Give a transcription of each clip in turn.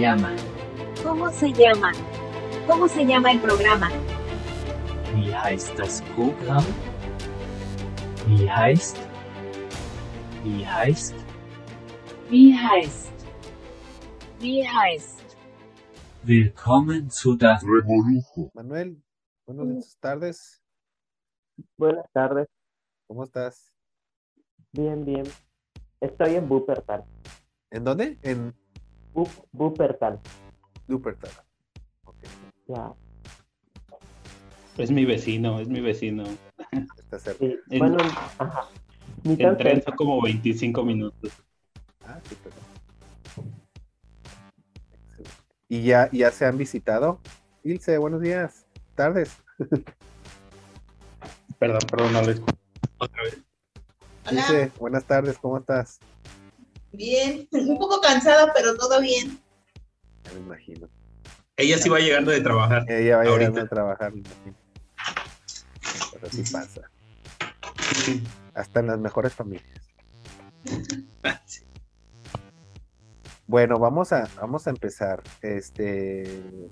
se llama? ¿Cómo se llama? ¿Cómo se llama el programa? Wie heißt das Programm? Wie heißt? Wie heißt? Wie heißt? Wie heißt? Willkommen zu das Revolujo. Manuel, buenas tardes. Buenas tardes, ¿Cómo estás? bien, bien. Estoy en Wuppertal. ¿En dónde? En Wup- Wuppertal, Lupertal. Ok, ya. Es mi vecino, es mi vecino. está cerca. Sí, En- bueno, ajá. Ni En tren son como 25 minutos. Ah, sí, Excelente. ¿Y ya, ya se han visitado? Ilse, buenos días. Tardes. Perdón, perdón, no lo escucho. Otra vez. Hola, Ilse, buenas tardes, ¿cómo estás? Bien, un poco cansada, pero todo bien. Ya me imagino. Ella sí va llegando de trabajar. Ella va Ahorita. llegando a trabajar, me imagino. Pero así pasa. Hasta en las mejores familias. Sí. Bueno, vamos a, vamos a empezar. Este eh,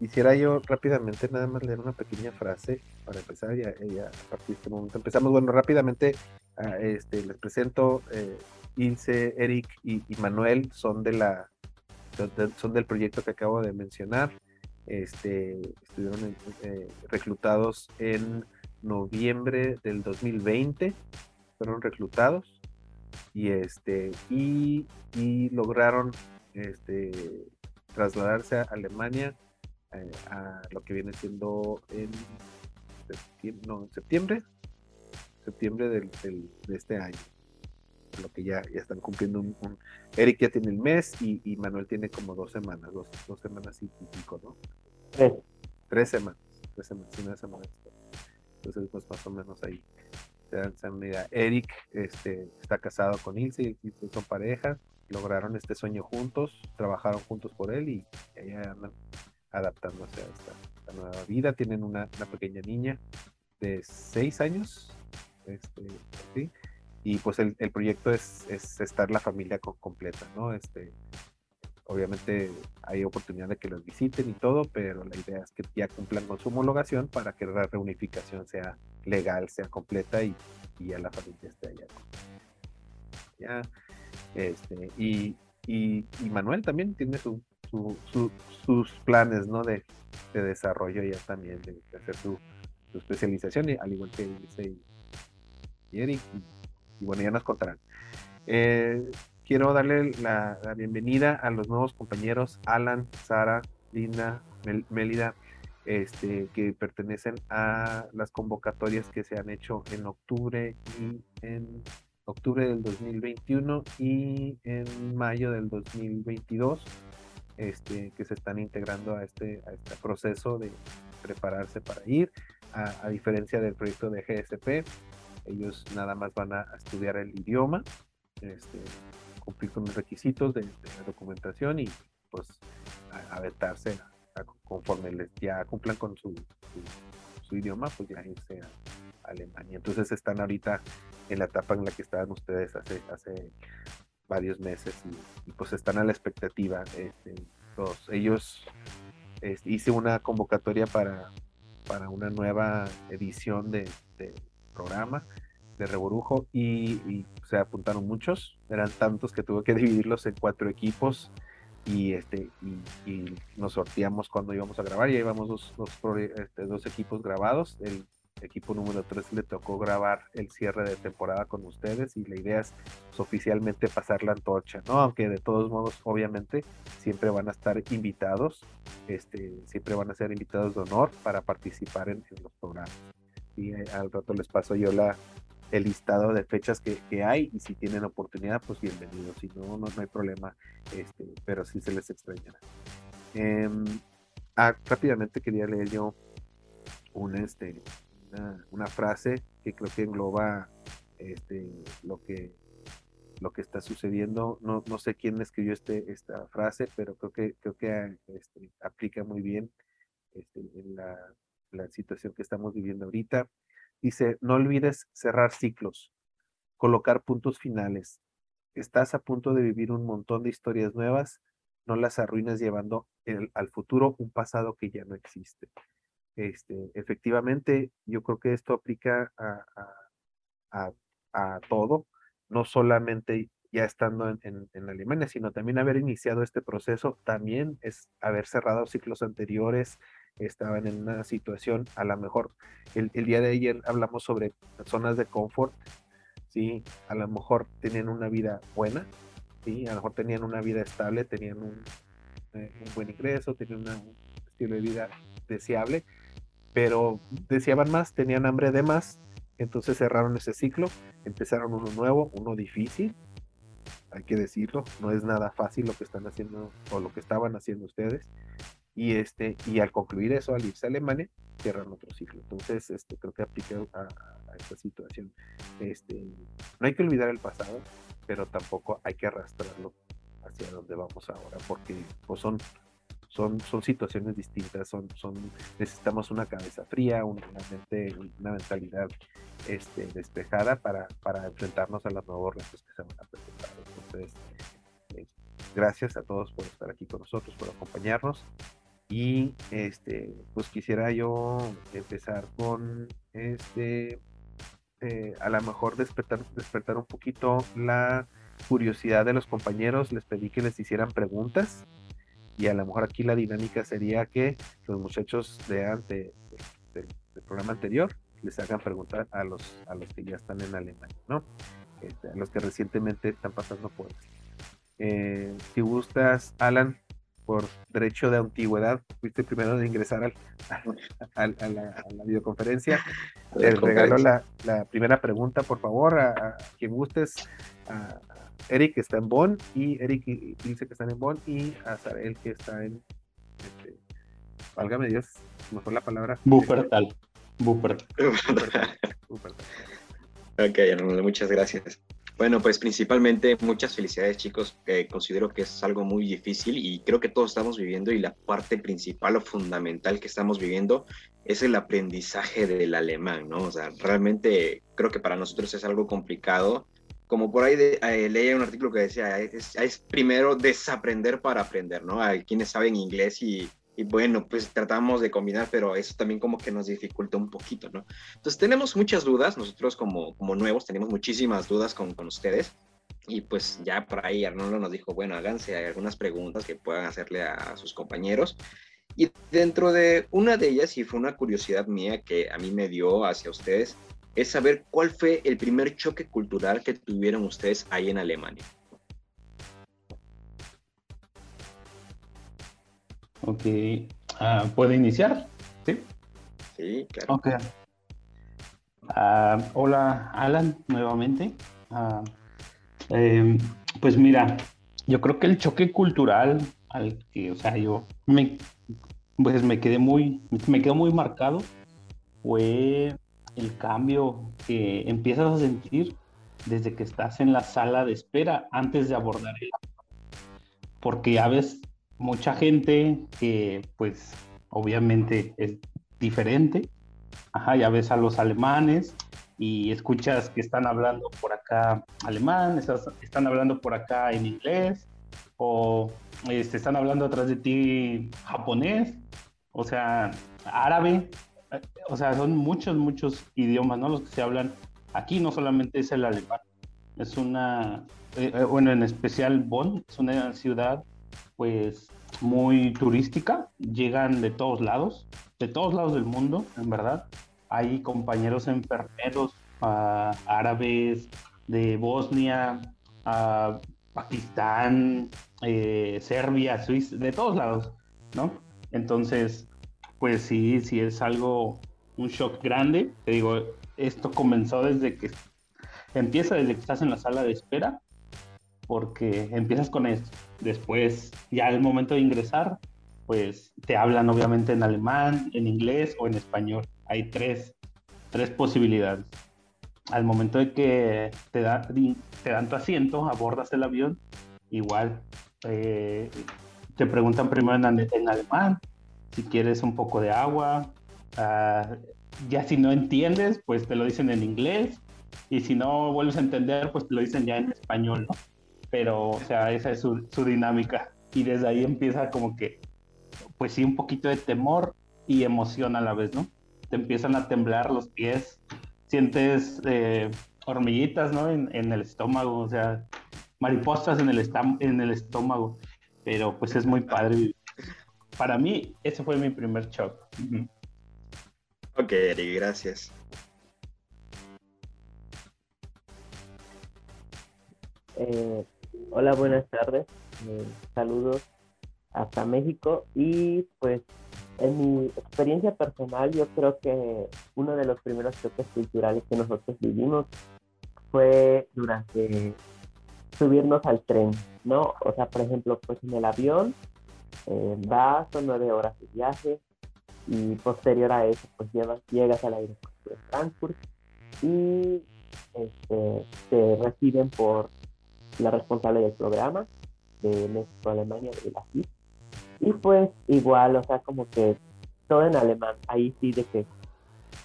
quisiera yo rápidamente nada más leer una pequeña frase para empezar ya, ya a partir de este momento empezamos. Bueno, rápidamente ah, este, les presento eh, Ilse, Eric y, Manuel son de la son de- son del proyecto que acabo de mencionar. Este, estuvieron eh, reclutados en noviembre del 2020, fueron reclutados y este y, lograron este trasladarse a Alemania eh, a lo que viene siendo en septiembre, en septiembre septiembre del, del- de este año lo que ya, ya están cumpliendo un, un- Eric ya tiene el mes y, y Manuel tiene como dos semanas dos, dos semanas y pico ¿no? Tres. tres semanas tres semanas sí, no se molesta. entonces pues más o menos ahí se dan, se dan una idea. Eric este, está casado con Ilse y y son pareja, lograron este sueño juntos, trabajaron juntos por él y ya andan adaptándose a esta, esta nueva vida. Tienen una, una pequeña niña de seis años, este, ¿sí? Y pues el, el proyecto es, es estar la familia co- completa, ¿no? Este, obviamente hay oportunidad de que los visiten y todo, pero la idea es que ya cumplan con su homologación para que la reunificación sea legal, sea completa y, y ya la familia esté allá. Ya, este, y, y, Manuel también tiene su, su- su- sus planes, ¿no? De, de desarrollo ya también, de, hacer su, especialización, al igual que y Eric, y, bueno, ya nos contarán. Eh, quiero darle la, bienvenida a los nuevos compañeros Alan, Sara, Linda, Mel- Mélida, este, que pertenecen a las convocatorias que se han hecho en octubre y en octubre del 2021 y en mayo del 2022, este, que se están integrando a este, a este proceso de prepararse para ir, a diferencia del proyecto de GSP, ellos nada más van a, estudiar el idioma, este, cumplir con los requisitos de, la documentación y pues aventarse conforme les ya cumplan con su, su, idioma, pues ya irse a, Alemania. Entonces están ahorita en la etapa en la que estaban ustedes hace, hace varios meses y, pues están a la expectativa. Este, los- ellos este, hice una convocatoria para, para una nueva edición de programa de Reborujo y, y se apuntaron muchos, eran tantos que tuve que dividirlos en cuatro equipos y este y, y nos sorteamos cuando íbamos a grabar, ya íbamos dos, dos, pro- este, dos equipos grabados, el equipo número 3 le tocó grabar el cierre de temporada con ustedes y la idea es oficialmente pasar la antorcha, ¿no? Aunque de todos modos, obviamente, siempre van a estar invitados, este, siempre van a ser invitados de honor para participar en los programas. Y eh, al rato les paso yo la, el listado de fechas que, que hay y si tienen oportunidad, pues bienvenidos. Si no, no, no hay problema, este, pero sí se les extrañará. Em, ah, rápidamente quería leer yo un, este, una, una frase que creo que engloba este, lo que lo que está sucediendo. No, no sé quién escribió este, esta frase, pero creo que, creo que este, aplica muy bien este, en la, la situación que estamos viviendo ahorita. Dice, no olvides cerrar ciclos, colocar puntos finales. Estás a punto de vivir un montón de historias nuevas no las arruines llevando al futuro un pasado que ya no existe. Este, efectivamente, yo creo que esto aplica a, a- a- todo, no solamente ya estando en- en Alemania, sino también haber iniciado este proceso, también es haber cerrado ciclos anteriores, estaban en una situación, a lo mejor el, día de ayer hablamos sobre zonas de confort, ¿sí? A lo mejor tenían una vida buena, ¿sí? A lo mejor tenían una vida estable, tenían un, eh, un buen ingreso, tenían una- un estilo de vida deseable, pero deseaban más, tenían hambre de más, entonces cerraron ese ciclo, empezaron uno nuevo, uno difícil, hay que decirlo, no es nada fácil lo que están haciendo o lo que estaban haciendo ustedes. Y este, y al concluir eso, al irse a Alemania, cierran otro ciclo. Entonces, este, creo que aplica a, esta situación. Este, no hay que olvidar el pasado, pero tampoco hay que arrastrarlo hacia donde vamos ahora, porque pues, son, son, son situaciones distintas, son, son, necesitamos una cabeza fría, una mente, una mentalidad este, despejada para, para enfrentarnos a los nuevos retos que se van a presentar. Entonces, eh, gracias a todos por estar aquí con nosotros, por acompañarnos. Y este, pues quisiera yo empezar con este, eh, a lo mejor despertar, despertar un poquito la curiosidad de los compañeros. Les pedí que les hicieran preguntas. Y a lo mejor aquí la dinámica sería que los muchachos de ante, del, programa anterior les hagan preguntar a los, a los que ya están en Alemania, ¿no? Este, a los que recientemente están pasando por. Eh, si gustas, Alan, por derecho de antigüedad, fuiste primero de ingresar al, al- a, la, a la videoconferencia. Te regalo la, la primera pregunta, por favor, a, a quien gustes. A, Eric, que está en Bonn, y Eric dice que están en Bonn, y a Sarael, que está en. Este, válgame Dios, mejor la palabra. Wuppertal. Wuppertal. Wuppertal. Ok, Arnoldo, muchas gracias. Bueno, pues principalmente muchas felicidades chicos. Eh, considero que es algo muy difícil y creo que todos estamos viviendo y la parte principal o fundamental que estamos viviendo es el aprendizaje del alemán, ¿no? O sea, realmente creo que para nosotros es algo complicado. Como por ahí de, eh, leía un artículo que decía, es, es primero desaprender para aprender, ¿no? Hay quienes saben inglés y, y bueno, pues tratamos de combinar, pero eso también como que nos dificulta un poquito, ¿no? Entonces tenemos muchas dudas, nosotros como, como nuevos tenemos muchísimas dudas con, con ustedes y pues ya por ahí Arnoldo nos dijo, bueno, háganse algunas preguntas que puedan hacerle a sus compañeros. Y dentro de una de ellas, y fue una curiosidad mía que a mí me dio hacia ustedes, es saber cuál fue el primer choque cultural que tuvieron ustedes ahí en Alemania. Ok. Ah, ¿Puede iniciar? Sí. Sí, claro. Ok. Ah, hola, Alan, nuevamente. Ah, em, pues mira, yo creo que el choque cultural al que, o sea, yo me, pues me quedé muy, me quedó muy marcado fue el cambio que empiezas a sentir desde que estás en la sala de espera antes de abordar el porque ya ves mucha gente que pues obviamente es diferente. Ajá, ya ves a los alemanes y escuchas que están hablando por acá alemán, están hablando por acá en inglés o este, están hablando atrás de ti japonés, o sea, árabe, eh, o sea, son muchos, muchos idiomas, ¿no? Los que se hablan aquí, no solamente es el alemán, es una, eh, eh, bueno, en especial Bonn, es una ciudad pues muy turística, llegan de todos lados, de todos lados del mundo, en verdad. Hay compañeros enfermeros ah, árabes de Bosnia, ah, Pakistán, eh, Serbia, Suiza, de todos lados, ¿no? Entonces, pues sí, sí es algo, un shock grande. Te digo, esto comenzó desde que empieza desde que estás en la sala de espera, porque empiezas con esto. Después, ya al momento de ingresar, pues te hablan obviamente en alemán, en inglés o en español. Hay tres, tres posibilidades. Al momento de que te, da- te dan tu asiento, abordas el avión, igual eh, te preguntan primero en, en alemán, si quieres un poco de agua. ah, ya si no entiendes, pues te lo dicen en inglés. Y si no vuelves a entender, pues te lo dicen ya en español, ¿no? Pero, o sea, esa es su, su dinámica. y desde ahí empieza como que, pues sí, un poquito de temor y emoción a la vez, ¿no? Te empiezan a temblar los pies, sientes eh, hormiguitas, ¿no? En, en, el estómago, o sea, mariposas en el, en el estómago, pero pues es muy padre. Para mí, ese fue mi primer shock. Ok, Eric, gracias. Eh, hola, buenas tardes. Eh, saludos hasta México. Y pues en mi experiencia personal, yo creo que uno de los primeros choques culturales que nosotros vivimos fue durante subirnos al tren, ¿no? O sea, por ejemplo, pues en el avión vas, son nueve horas de viaje y posterior a eso, pues llevas, llegas al aeropuerto de Frankfurt y este, te reciben por la responsable del programa de México Alemania de la CIP. Y pues igual, o sea, como que todo en alemán. Ahí sí de que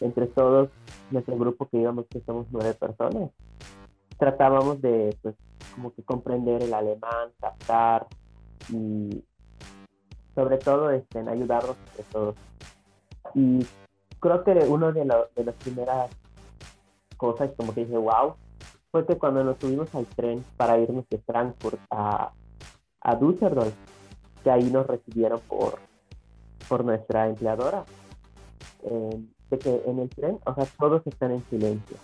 entre todos, nuestro grupo que íbamos, que somos nueve personas, tratábamos de, pues, como que comprender el alemán, captar y sobre todo este, en ayudarnos entre todos. Y creo que uno de, de las primeras cosas como que dije, wow, fue que cuando nos subimos al tren para irnos de Frankfurt a, a Düsseldorf, que ahí nos recibieron por, por nuestra empleadora, eh, de que en el tren, o sea, todos están en silencio.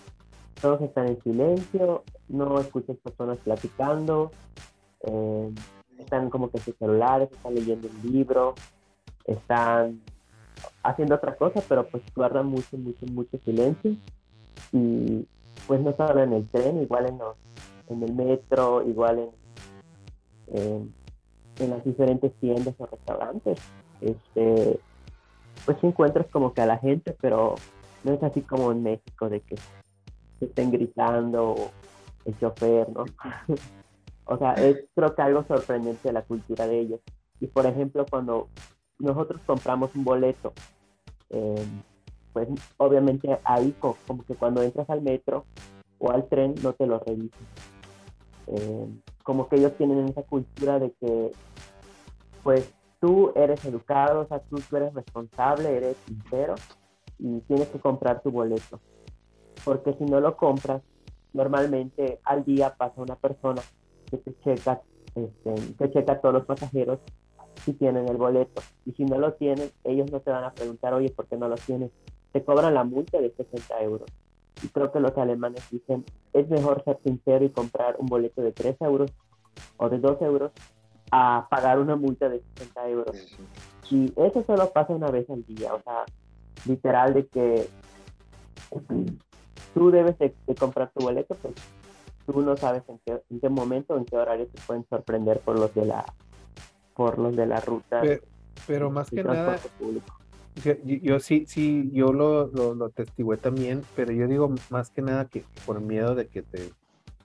Todos están en silencio, no escuchas personas platicando, eh, están como que en sus celulares, están leyendo un libro, están haciendo otra cosa, pero pues guardan mucho, mucho, mucho silencio. Y pues no solo en el tren, igual en, en el metro, igual en, en, las diferentes tiendas o restaurantes. Este, pues encuentras como que a la gente, pero no es así como en México de que se estén gritando el chofer, ¿no? o sea, es creo que algo sorprendente de la cultura de ellos. Y por ejemplo, cuando nosotros compramos un boleto, eh, pues obviamente ahí como que cuando entras al metro o al tren no te lo revisan. Eh, como que ellos tienen esa cultura de que pues tú eres educado, o sea, tú, eres responsable, eres sincero y tienes que comprar tu boleto. Porque si no lo compras, normalmente al día pasa una persona que te checa, este, te checa a todos los pasajeros si tienen el boleto. Y si no lo tienen, ellos no te van a preguntar, oye, ¿por qué no lo tienes? Te cobran la multa de 60 euros. Y creo que los alemanes dicen, es mejor ser sincero y comprar un boleto de 3 euros o de 2 euros a pagar una multa de 60 euros. Y eso solo pasa una vez al día, o sea, literal de que tú debes de, comprar tu boleto, pues tú no sabes en qué, en qué momento, en qué horario te pueden sorprender por los de la por los de la ruta. Pero, más que nada, yo, sí, sí, yo lo, lo, también, pero yo digo más que nada que por miedo de que te,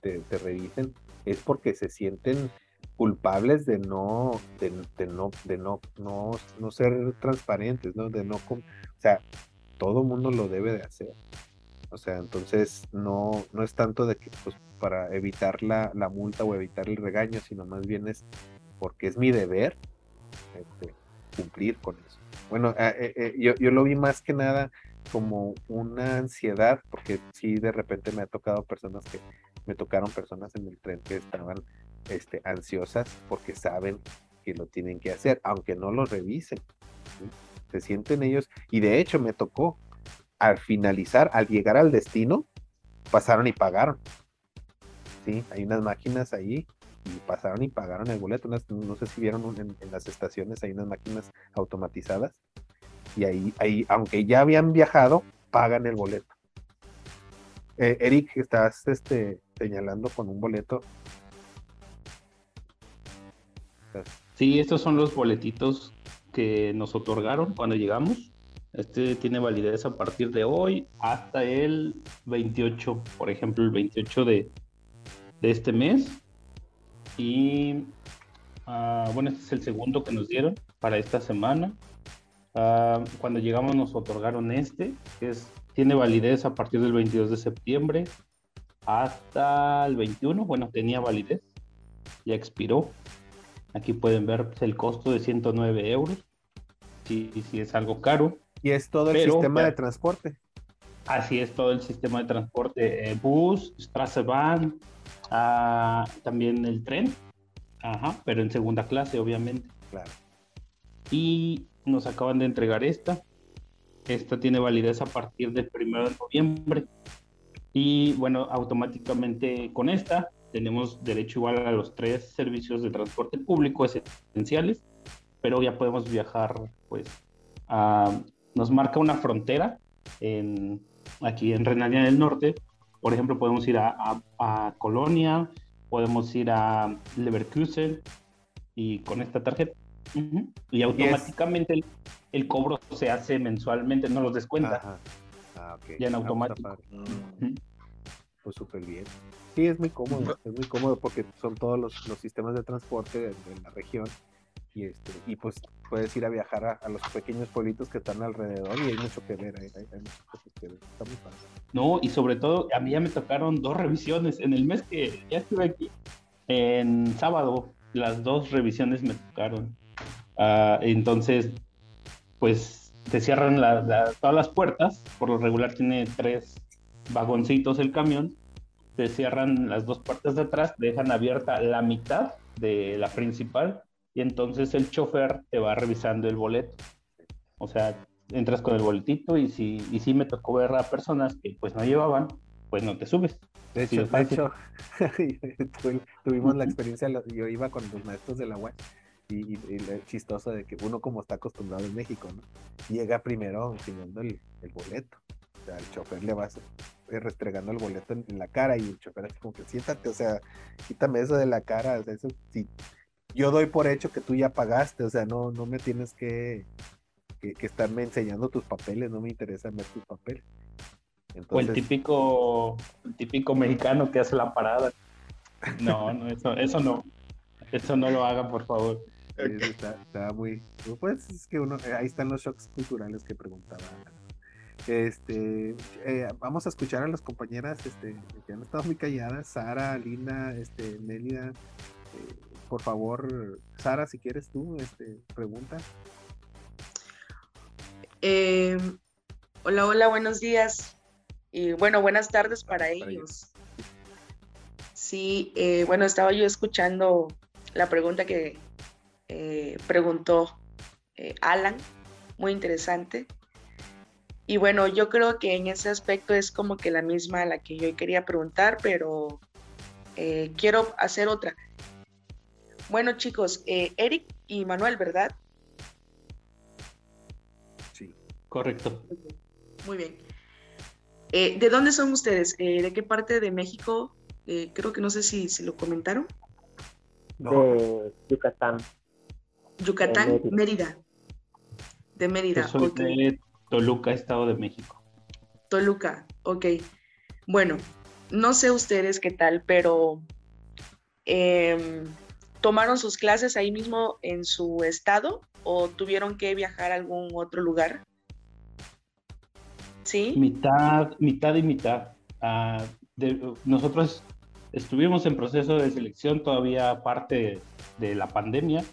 te, revisen, es porque se sienten culpables de no, de, no, de no, no, no ser transparentes, ¿no? De no, o sea, todo mundo lo debe de hacer. O sea, entonces no, no es tanto de que pues para evitar la, la multa o evitar el regaño, sino más bien es porque es mi deber este, cumplir con eso. Bueno, eh, eh, eh, yo, yo, lo vi más que nada como una ansiedad, porque sí de repente me ha tocado personas que, me tocaron personas en el tren que estaban este, ansiosas porque saben que lo tienen que hacer, aunque no lo revisen. Se sienten ellos, y de hecho me tocó, al finalizar, al llegar al destino, pasaron y pagaron. Sí, hay unas máquinas ahí y pasaron y pagaron el boleto. no sé si vieron en, las estaciones, hay unas máquinas automatizadas y ahí, ahí, aunque ya habían viajado, pagan el boleto. Eh, Eric, estás este, señalando con un boleto. Sí, estos son los boletitos que nos otorgaron cuando llegamos. Este tiene validez a partir de hoy hasta el 28, por ejemplo, el 28 de, de este mes. Y ah, bueno, este es el segundo que nos dieron para esta semana. Ah, cuando llegamos nos otorgaron este, que es, tiene validez a partir del 22 de septiembre hasta el 21. Bueno, tenía validez, ya expiró. Aquí pueden ver pues, el costo de 109 euros. Sí, sí es algo caro. Y es todo el Pero- sistema de transporte. Así es todo el sistema de transporte, eh, bus, Straßenbahn, ah, también el tren, ajá, pero en segunda clase, obviamente. Claro. Y nos acaban de entregar esta. Esta tiene validez a partir del 1 de noviembre. Y bueno, automáticamente con esta tenemos derecho igual a los tres servicios de transporte público esenciales, pero ya podemos viajar, pues, a- nos marca una frontera en, aquí en Renania del Norte. Por ejemplo, podemos ir a, a- a Colonia, podemos ir a Leverkusen y con esta tarjeta. Y automáticamente el, el cobro se hace mensualmente, no los descuenta. Ajá. Ah. Ya en Ah, automático. está padre. Mm. Pues súper bien. Sí, es muy cómodo, es muy cómodo porque son todos los, los sistemas de transporte de, de la región y este y pues puedes ir a viajar a, a los pequeños pueblitos que están alrededor y hay mucho que ver, hay, hay- hay cosas que ver. Está muy. No, y sobre todo, a mí ya me tocaron dos revisiones. En el mes que ya estuve aquí, en sábado, las dos revisiones me tocaron. Ah, entonces, pues te cierran la- la- todas las puertas. Por lo regular tiene tres vagoncitos el camión. Te cierran las dos puertas de atrás, dejan abierta la mitad de la principal y entonces el chofer te va revisando el boleto. O sea, entras con el boletito y si, y si me tocó ver a personas que pues no llevaban, pues no te subes. De hecho, es de tuvimos la experiencia, yo iba con los maestros de la UAS y, y, y lo chistoso de que uno como está acostumbrado en México, ¿no? Llega primero enseñando el, el boleto. O sea, el chofer le va eh, restregando el boleto en, en la cara y el chofer así como que siéntate, o sea, quítame eso de la cara, o sea, eso sí. Yo doy por hecho que tú ya pagaste, o sea, no, no me tienes que, que, que estarme enseñando tus papeles, no me interesa ver tus papeles. O el típico, el típico mexicano que hace la parada. No, no, eso, eso no. Eso no lo hagan, por favor. Está, está muy. Pues es que uno. eh, Ahí están los shocks culturales que preguntaba. Este. eh, vamos a escuchar a las compañeras este, que han estado muy calladas. Sara, Lina, este, Mélida. eh, por favor, Sara, si quieres tú, este, pregunta. Eh, hola, hola, buenos días. Y bueno, buenas tardes para Para ellos. Sí, eh, bueno, estaba yo escuchando la pregunta que eh, preguntó eh, Alan, muy interesante. Y bueno, yo creo que en ese aspecto es como que la misma a la que yo quería preguntar, pero eh, quiero hacer otra. Bueno, chicos, eh, Eric y Manuel, ¿verdad? Sí. Correcto. Muy bien. Eh, ¿de dónde son ustedes? Eh, ¿De qué parte de México? Eh, creo que no sé si, si lo comentaron. No, de Yucatán. Yucatán, Mérida. Mérida. De Mérida, Yo soy ok. de Toluca, Estado de México. Toluca, ok. Bueno, no sé ustedes qué tal, pero em, ¿tomaron sus clases ahí mismo en su estado o tuvieron que viajar a algún otro lugar? ¿Sí? Mitad, mitad y mitad. Ah, de- nosotros estuvimos en proceso de selección todavía parte de la pandemia,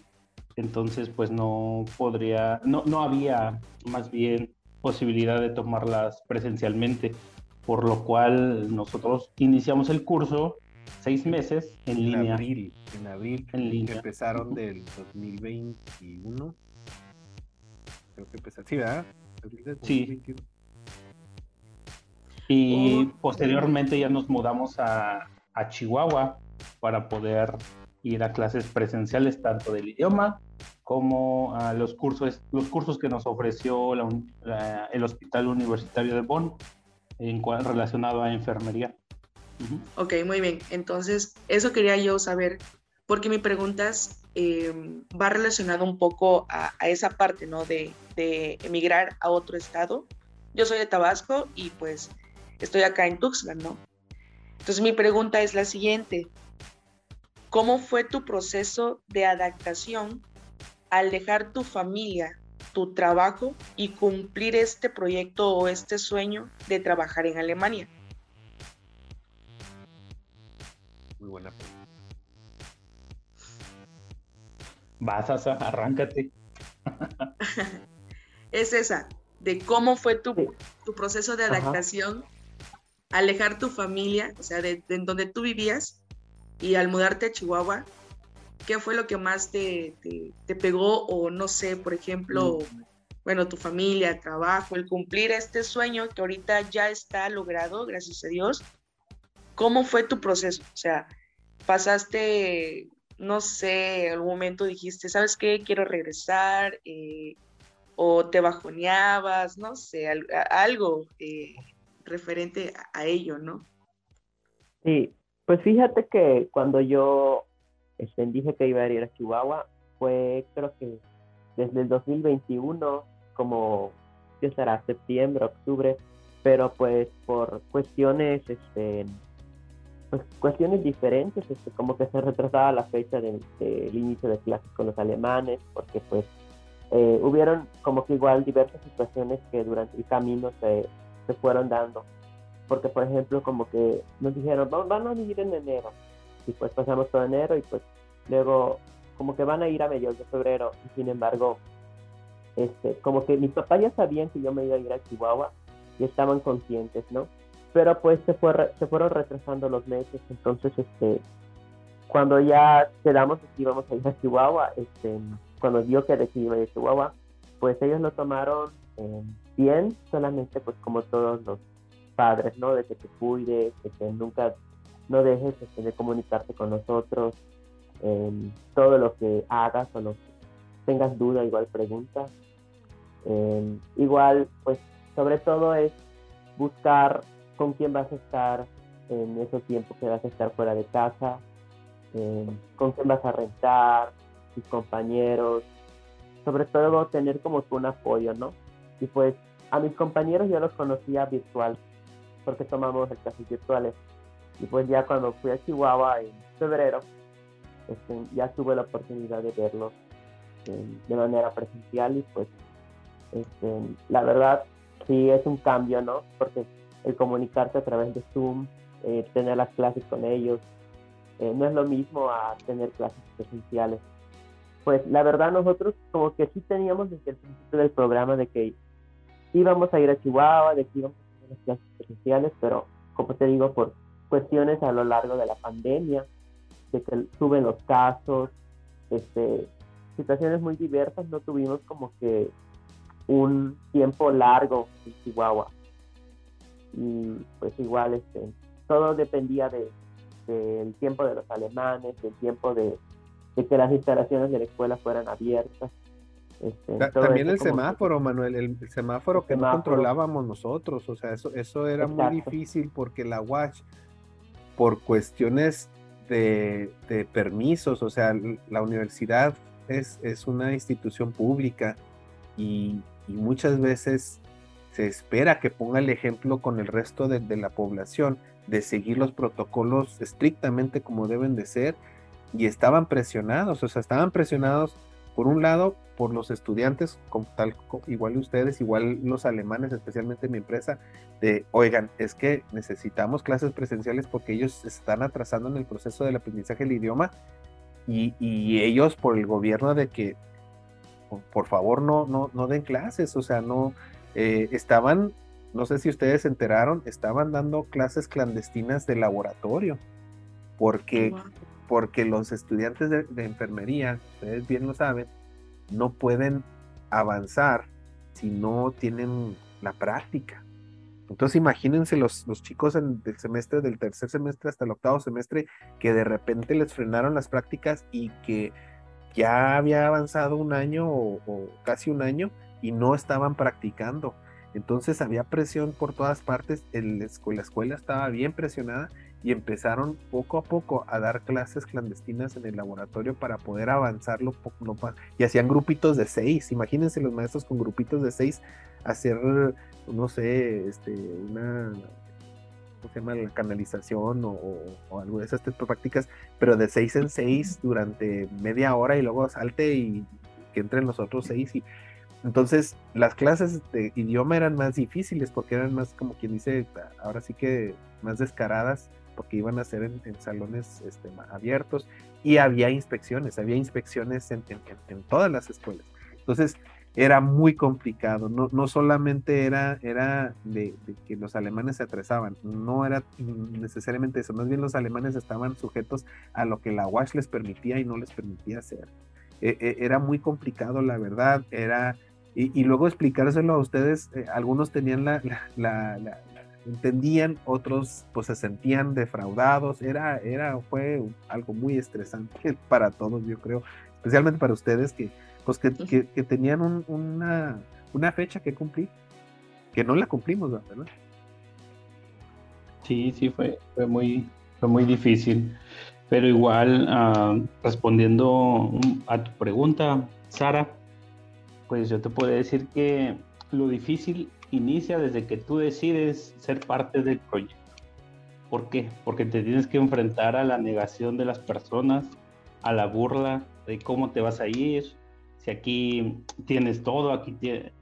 entonces pues no podría, no, no había más bien posibilidad de tomarlas presencialmente, por lo cual nosotros iniciamos el curso seis meses en en línea. abril. En abril. En línea. Empezaron del 2021. Creo que empezaron. Sí, ¿verdad? Sí. 2021. Y Oh. posteriormente ya nos mudamos a, a Chihuahua para poder ir a clases presenciales tanto del idioma como a los cursos, los cursos que nos ofreció la la- el Hospital Universitario de Bonn en cual, relacionado a enfermería. Ok, muy bien. Entonces, eso quería yo saber, porque mi pregunta es, eh, va relacionado un poco a, esa parte, ¿no? De, de emigrar a otro estado. Yo soy de Tabasco y pues estoy acá en Tuxtlan, ¿no? Entonces, mi pregunta es la siguiente. ¿Cómo fue tu proceso de adaptación al dejar tu familia, tu trabajo y cumplir este proyecto o este sueño de trabajar en Alemania? Muy buena pregunta. Vas, Asa, arráncate. es esa, de cómo fue tu, tu proceso de adaptación, alejar tu familia, o sea, de, donde tú vivías, y al mudarte a Chihuahua, ¿qué fue lo que más te, te, pegó? O no sé, por ejemplo, mm. bueno, tu familia, trabajo, el cumplir este sueño que ahorita ya está logrado, gracias a Dios. ¿Cómo fue tu proceso? O sea, pasaste, no sé, algún momento dijiste, ¿sabes qué? Quiero regresar. Eh, o te bajoneabas, no sé, algo eh, referente a ello, ¿no? Sí, pues fíjate que cuando yo este, dije que iba a ir a Chihuahua, fue creo que desde el 2021, como, ¿qué será? Septiembre, octubre, pero pues por cuestiones, este, pues cuestiones diferentes, este, como que se retrasaba la fecha del, inicio de clases con los alemanes, porque pues eh, hubieron como que igual diversas situaciones que durante el camino se, se fueron dando. Porque, por ejemplo, como que nos dijeron, van a ir en enero. Y pues pasamos todo enero y pues luego como que van a ir a mediados de febrero. Y sin embargo, este, como que mis papás ya sabían que yo me iba a ir a Chihuahua y estaban conscientes, ¿no? Pero pues se, fue, se fueron retrasando los meses. Entonces, este, cuando ya quedamos que íbamos a ir a Chihuahua, este, cuando vio que decidí ir a Chihuahua, pues ellos lo tomaron eh, bien, solamente pues como todos los padres, ¿no? De que te cuides, de que nunca no dejes este, de comunicarte con nosotros, eh, todo lo que hagas o lo que tengas duda, igual pregunta. Eh, igual, pues sobre todo es buscar con quién vas a estar en esos tiempos que vas a estar fuera de casa, con quién vas a rentar, sus compañeros, sobre todo tener como un apoyo, ¿no? Y pues a mis compañeros yo los conocía virtual, porque tomamos el clases virtuales. Y pues ya cuando fui a Chihuahua en febrero, este, ya tuve la oportunidad de verlos eh, de manera presencial y pues este, la verdad sí es un cambio, ¿no? Porque el comunicarte a través de Zoom, eh, tener las clases con ellos, eh, no es lo mismo a tener clases presenciales pues la verdad nosotros como que sí teníamos desde el principio del programa de que íbamos a ir a Chihuahua, de que íbamos a hacer las clases presenciales, pero como te digo, por cuestiones a lo largo de la pandemia, de que suben los casos, este, situaciones muy diversas, no tuvimos como que un tiempo largo en Chihuahua. Y pues igual este, todo dependía de, del tiempo de los alemanes, del tiempo de, de que las instalaciones de la escuela fueran abiertas. Este, también el semáforo, Manuel, el, semáforo que no controlábamos nosotros, o sea, eso, eso era muy difícil porque la WASH, por cuestiones de, permisos, o sea, la universidad es, es una institución pública y, muchas veces se espera que ponga el ejemplo con el resto de, la población de seguir los protocolos estrictamente como deben de ser y estaban presionados, o sea, estaban presionados por un lado por los estudiantes, como tal, igual ustedes, igual los alemanes, especialmente mi empresa, de, oigan, es que necesitamos clases presenciales porque ellos están atrasando en el proceso del aprendizaje del idioma y, ellos por el gobierno de que, por, favor, no, no, no den clases, o sea, no, eh, estaban, no sé si ustedes se enteraron, estaban dando clases clandestinas de laboratorio, porque porque los estudiantes de, enfermería, ustedes bien lo saben, no pueden avanzar si no tienen la práctica. Entonces imagínense los, los chicos en el semestre, del tercer semestre hasta el octavo semestre, que de repente les frenaron las prácticas y que ya había avanzado un año o, o casi un año y no estaban practicando. Entonces había presión por todas partes, el, la escuela estaba bien presionada y empezaron poco a poco a dar clases clandestinas en el laboratorio para poder avanzarlo. Y hacían grupitos de seis, imagínense los maestros con grupitos de seis hacer, no sé, este, una, ¿cómo se llama? La canalización o, o, algo de esas prácticas, pero de seis en seis durante media hora y luego salte y que entren los otros seis y entonces, las clases de idioma eran más difíciles porque eran más, como quien dice, ahora sí que más descaradas porque iban a ser en, en salones este, abiertos y había inspecciones, había inspecciones en, en- en- todas las escuelas. Entonces era muy complicado, no, no solamente era, era de, de que los alemanes se atrasaban, no era necesariamente eso, más bien los alemanes estaban sujetos a lo que la UASH les permitía y no les permitía hacer. E- e- era muy complicado, la verdad, era... Y, y luego explicárselo a ustedes, eh, algunos tenían la, la- la- la- entendían, otros pues se sentían defraudados, era, era, fue algo muy estresante para todos, yo creo, especialmente para ustedes que, pues que, que- que tenían un- una, una fecha que cumplir, que no la cumplimos, ¿verdad? Sí, sí, fue, fue, muy, fue muy difícil. Pero igual, ah, respondiendo a tu pregunta, Sara, pues yo te puedo decir que lo difícil inicia desde que tú decides ser parte del proyecto. ¿Por qué? Porque te tienes que enfrentar a la negación de las personas, a la burla de cómo te vas a ir, si aquí tienes todo, aquí,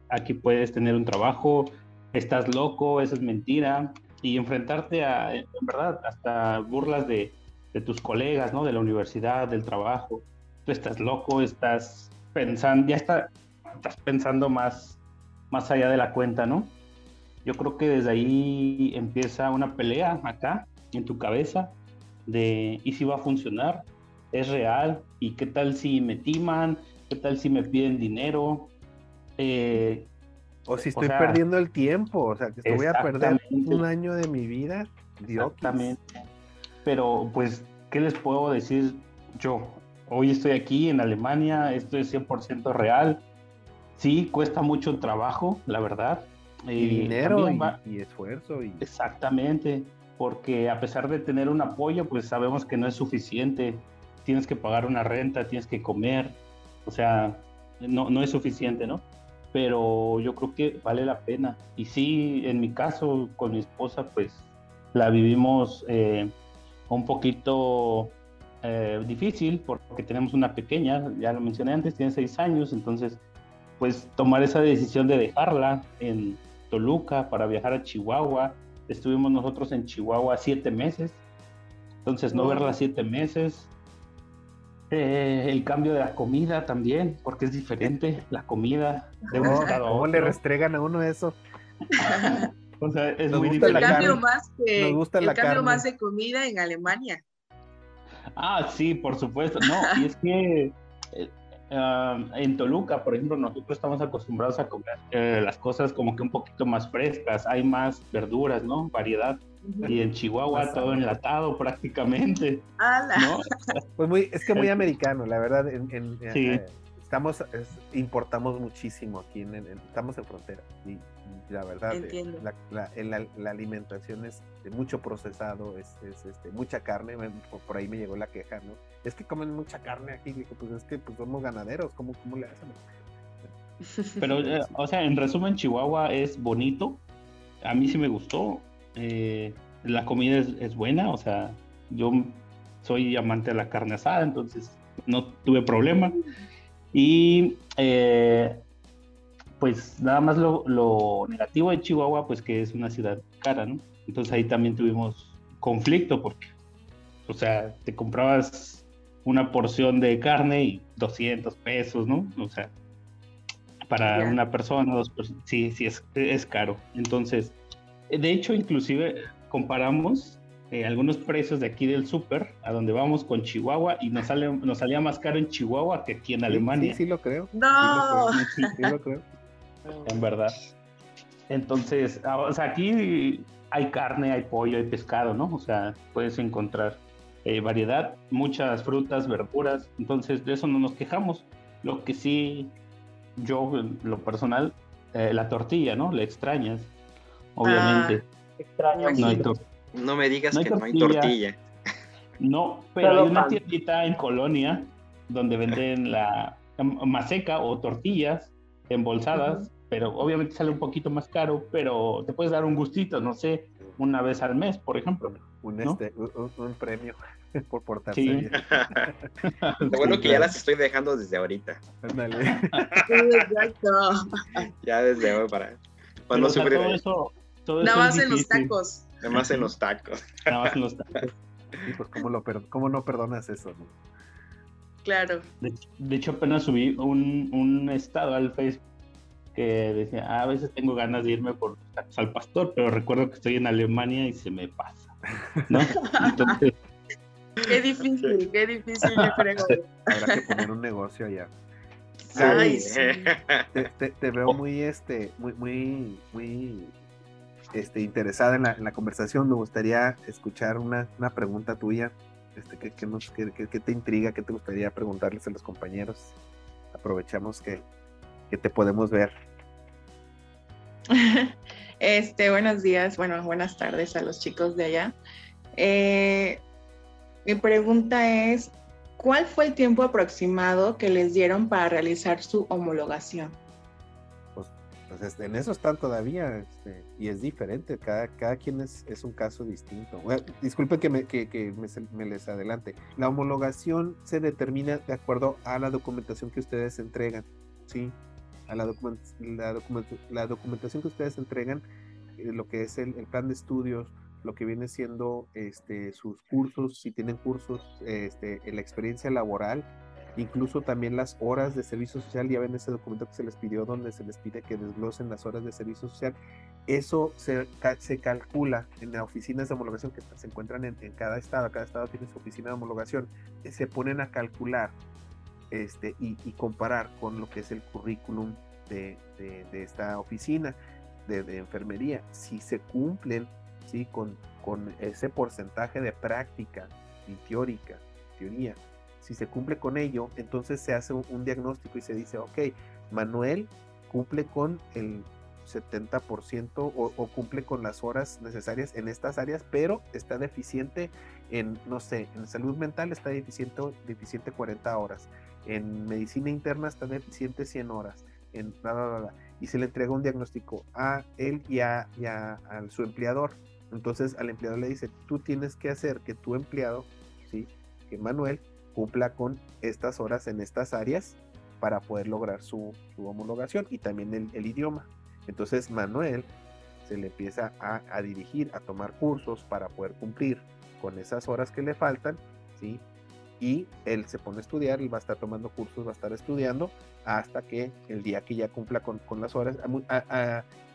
aquí puedes tener un trabajo, estás loco, eso es mentira, y enfrentarte a, en verdad, hasta burlas de, de tus colegas, ¿no? De la universidad, del trabajo. Tú estás loco, estás pensando, ya está, estás pensando más, más allá de la cuenta, ¿no? Yo creo que desde ahí empieza una pelea acá, en tu cabeza, de ¿y si va a funcionar? ¿Es real? ¿Y qué tal si me timan? ¿Qué tal si me piden dinero? Eh, O si O estoy sea, perdiendo el tiempo, o sea, que estoy a perder un año de mi vida. Dios. Exactamente. Pero, pues, ¿qué les puedo decir yo? Hoy estoy aquí en Alemania, esto es 100% real. Sí, cuesta mucho trabajo, la verdad. Y Eh, dinero también y, va- y esfuerzo. Y... Exactamente, porque a pesar de tener un apoyo, pues sabemos que no es suficiente. Tienes que pagar una renta, tienes que comer, o sea, no, no es suficiente, ¿no? Pero yo creo que vale la pena. Y sí, en mi caso, con mi esposa, pues la vivimos eh, un poquito eh, difícil porque tenemos una pequeña, ya lo mencioné antes, tiene seis años, entonces, pues tomar esa decisión de dejarla en Toluca para viajar a Chihuahua. Estuvimos nosotros en Chihuahua siete meses, entonces no Oh. verla siete meses. Eh, el cambio de la comida también, porque es diferente la comida de un No, estado a ¿Cómo le otro. restregan a uno eso? O sea, es Nos muy gusta el diferente. cambio más que Nos gusta el la cambio carne. más de comida en Alemania. Ah, sí, por supuesto. No, y es que ah, en Toluca, por ejemplo, nosotros estamos acostumbrados a comer eh, las cosas como que un poquito más frescas, hay más verduras, ¿no? Variedad. Y en Chihuahua todo enlatado prácticamente. ¿no? Pues muy, es que muy americano, la verdad. En, en- Sí. eh, estamos, es- importamos muchísimo aquí, en, en- estamos en frontera. Y la verdad, eh, Entiendo. la, la- en la- la alimentación es de mucho procesado, es, es, este, mucha carne. por ahí me llegó la queja, ¿no? Es que comen mucha carne aquí. Digo, pues es que pues, somos ganaderos, ¿cómo, cómo le hacen? Pero, eh, o sea, en resumen, Chihuahua es bonito. A mí sí me gustó. Eh, la comida es, es buena. O sea, yo soy amante de la carne asada, entonces no tuve problema. Y eh, pues nada más lo, lo negativo de Chihuahua, pues que es una ciudad cara, ¿no? Entonces ahí también tuvimos conflicto porque, o sea, te comprabas una porción de carne y 200 pesos, ¿no? O sea, para una persona, dos personas, sí, sí, es, es caro. Entonces, de hecho, inclusive comparamos eh, algunos precios de aquí del súper a donde vamos con Chihuahua y nos, sale, nos salía más caro en Chihuahua que aquí en Sí, Alemania, Sí, sí, lo creo. sí ¡No! lo creo, sí, sí lo creo. En verdad. Entonces, ah, o sea, aquí hay carne, hay pollo, hay pescado, ¿no? O sea, puedes encontrar eh, variedad, muchas frutas, verduras, entonces de eso no nos quejamos. Lo que sí, yo, en lo personal, eh, la tortilla, ¿no? La extrañas, obviamente. Extraño. no hay tor- No me digas No hay que no hay tortilla. No, pero Solo hay una pan. tiendita en Colonia donde venden la maseca o tortillas embolsadas, pero obviamente sale un poquito más caro, pero te puedes dar un gustito, no sé, una vez al mes, por ejemplo. Un, ¿No? este, un, premio por portarse Sí. bien. Lo bueno que ya las estoy dejando desde ahorita. Ándale. Sí, exacto. Ya desde hoy para, para no o sea, sufrir. todo eso, todo Nada más en los tacos. Además en los tacos. Nada más en los tacos. Y pues, ¿cómo, lo per- cómo no perdonas eso? no? Claro. De, de hecho, apenas subí un, un estado al Facebook que decía, "Ah, a veces tengo ganas de irme por tacos al pastor, pero recuerdo que estoy en Alemania y se me pasa. ¿No? Entonces, Qué difícil, qué difícil, yo creo. Habrá que poner un negocio allá. Ay, sí. Te, te- te veo muy, este, muy, muy, muy este, interesada en la, en la conversación. Me gustaría escuchar una, una pregunta tuya. Este, ¿qué, qué nos, qué- qué- qué te intriga? ¿Qué te gustaría preguntarles a los compañeros? Aprovechamos que, que te podemos ver. Este, buenos días, bueno, buenas tardes a los chicos de allá. Eh, mi pregunta es, ¿cuál fue el tiempo aproximado que les dieron para realizar su homologación? Pues, pues, este, en eso están todavía este, y es diferente. Cada, cada quien es, es un caso distinto. Bueno, disculpen que, me, que, que me les adelante. La homologación se determina de acuerdo a la documentación que ustedes entregan. ¿sí? A la, document- la, document- la documentación que ustedes entregan, eh, lo que es el, el plan de estudios, lo que viene siendo este, sus cursos, si tienen cursos, este, la experiencia laboral, incluso también las horas de servicio social, ya ven ese documento que se les pidió donde se les pide que desglosen las horas de servicio social, eso se, se calcula en las oficinas de homologación que se encuentran en, en cada estado, cada estado tiene su oficina de homologación, se ponen a calcular este, y, y comparar con lo que es el currículum de, esta oficina de, enfermería, si se cumplen ¿sí? con, ese porcentaje de práctica y teórica, teoría, si se cumple con ello, entonces se hace un, un diagnóstico y se dice, ok, Manuel cumple con el 70% o, o cumple con las horas necesarias en estas áreas, pero está deficiente en, no sé, en salud mental está deficiente, deficiente 40 horas, en medicina interna está deficiente 100 horas, en bla, bla, bla, y se le entrega un diagnóstico a él y a su empleador. Entonces al empleador le dice, tú tienes que hacer que tu empleado, ¿sí? que Manuel cumpla con estas horas en estas áreas para poder lograr su, su homologación y también el, el idioma. Entonces Manuel se le empieza a, a dirigir, a tomar cursos para poder cumplir con esas horas que le faltan, ¿sí? Y él se pone a estudiar, él va a estar tomando cursos, va a estar estudiando hasta que el día que ya cumpla con, con las horas.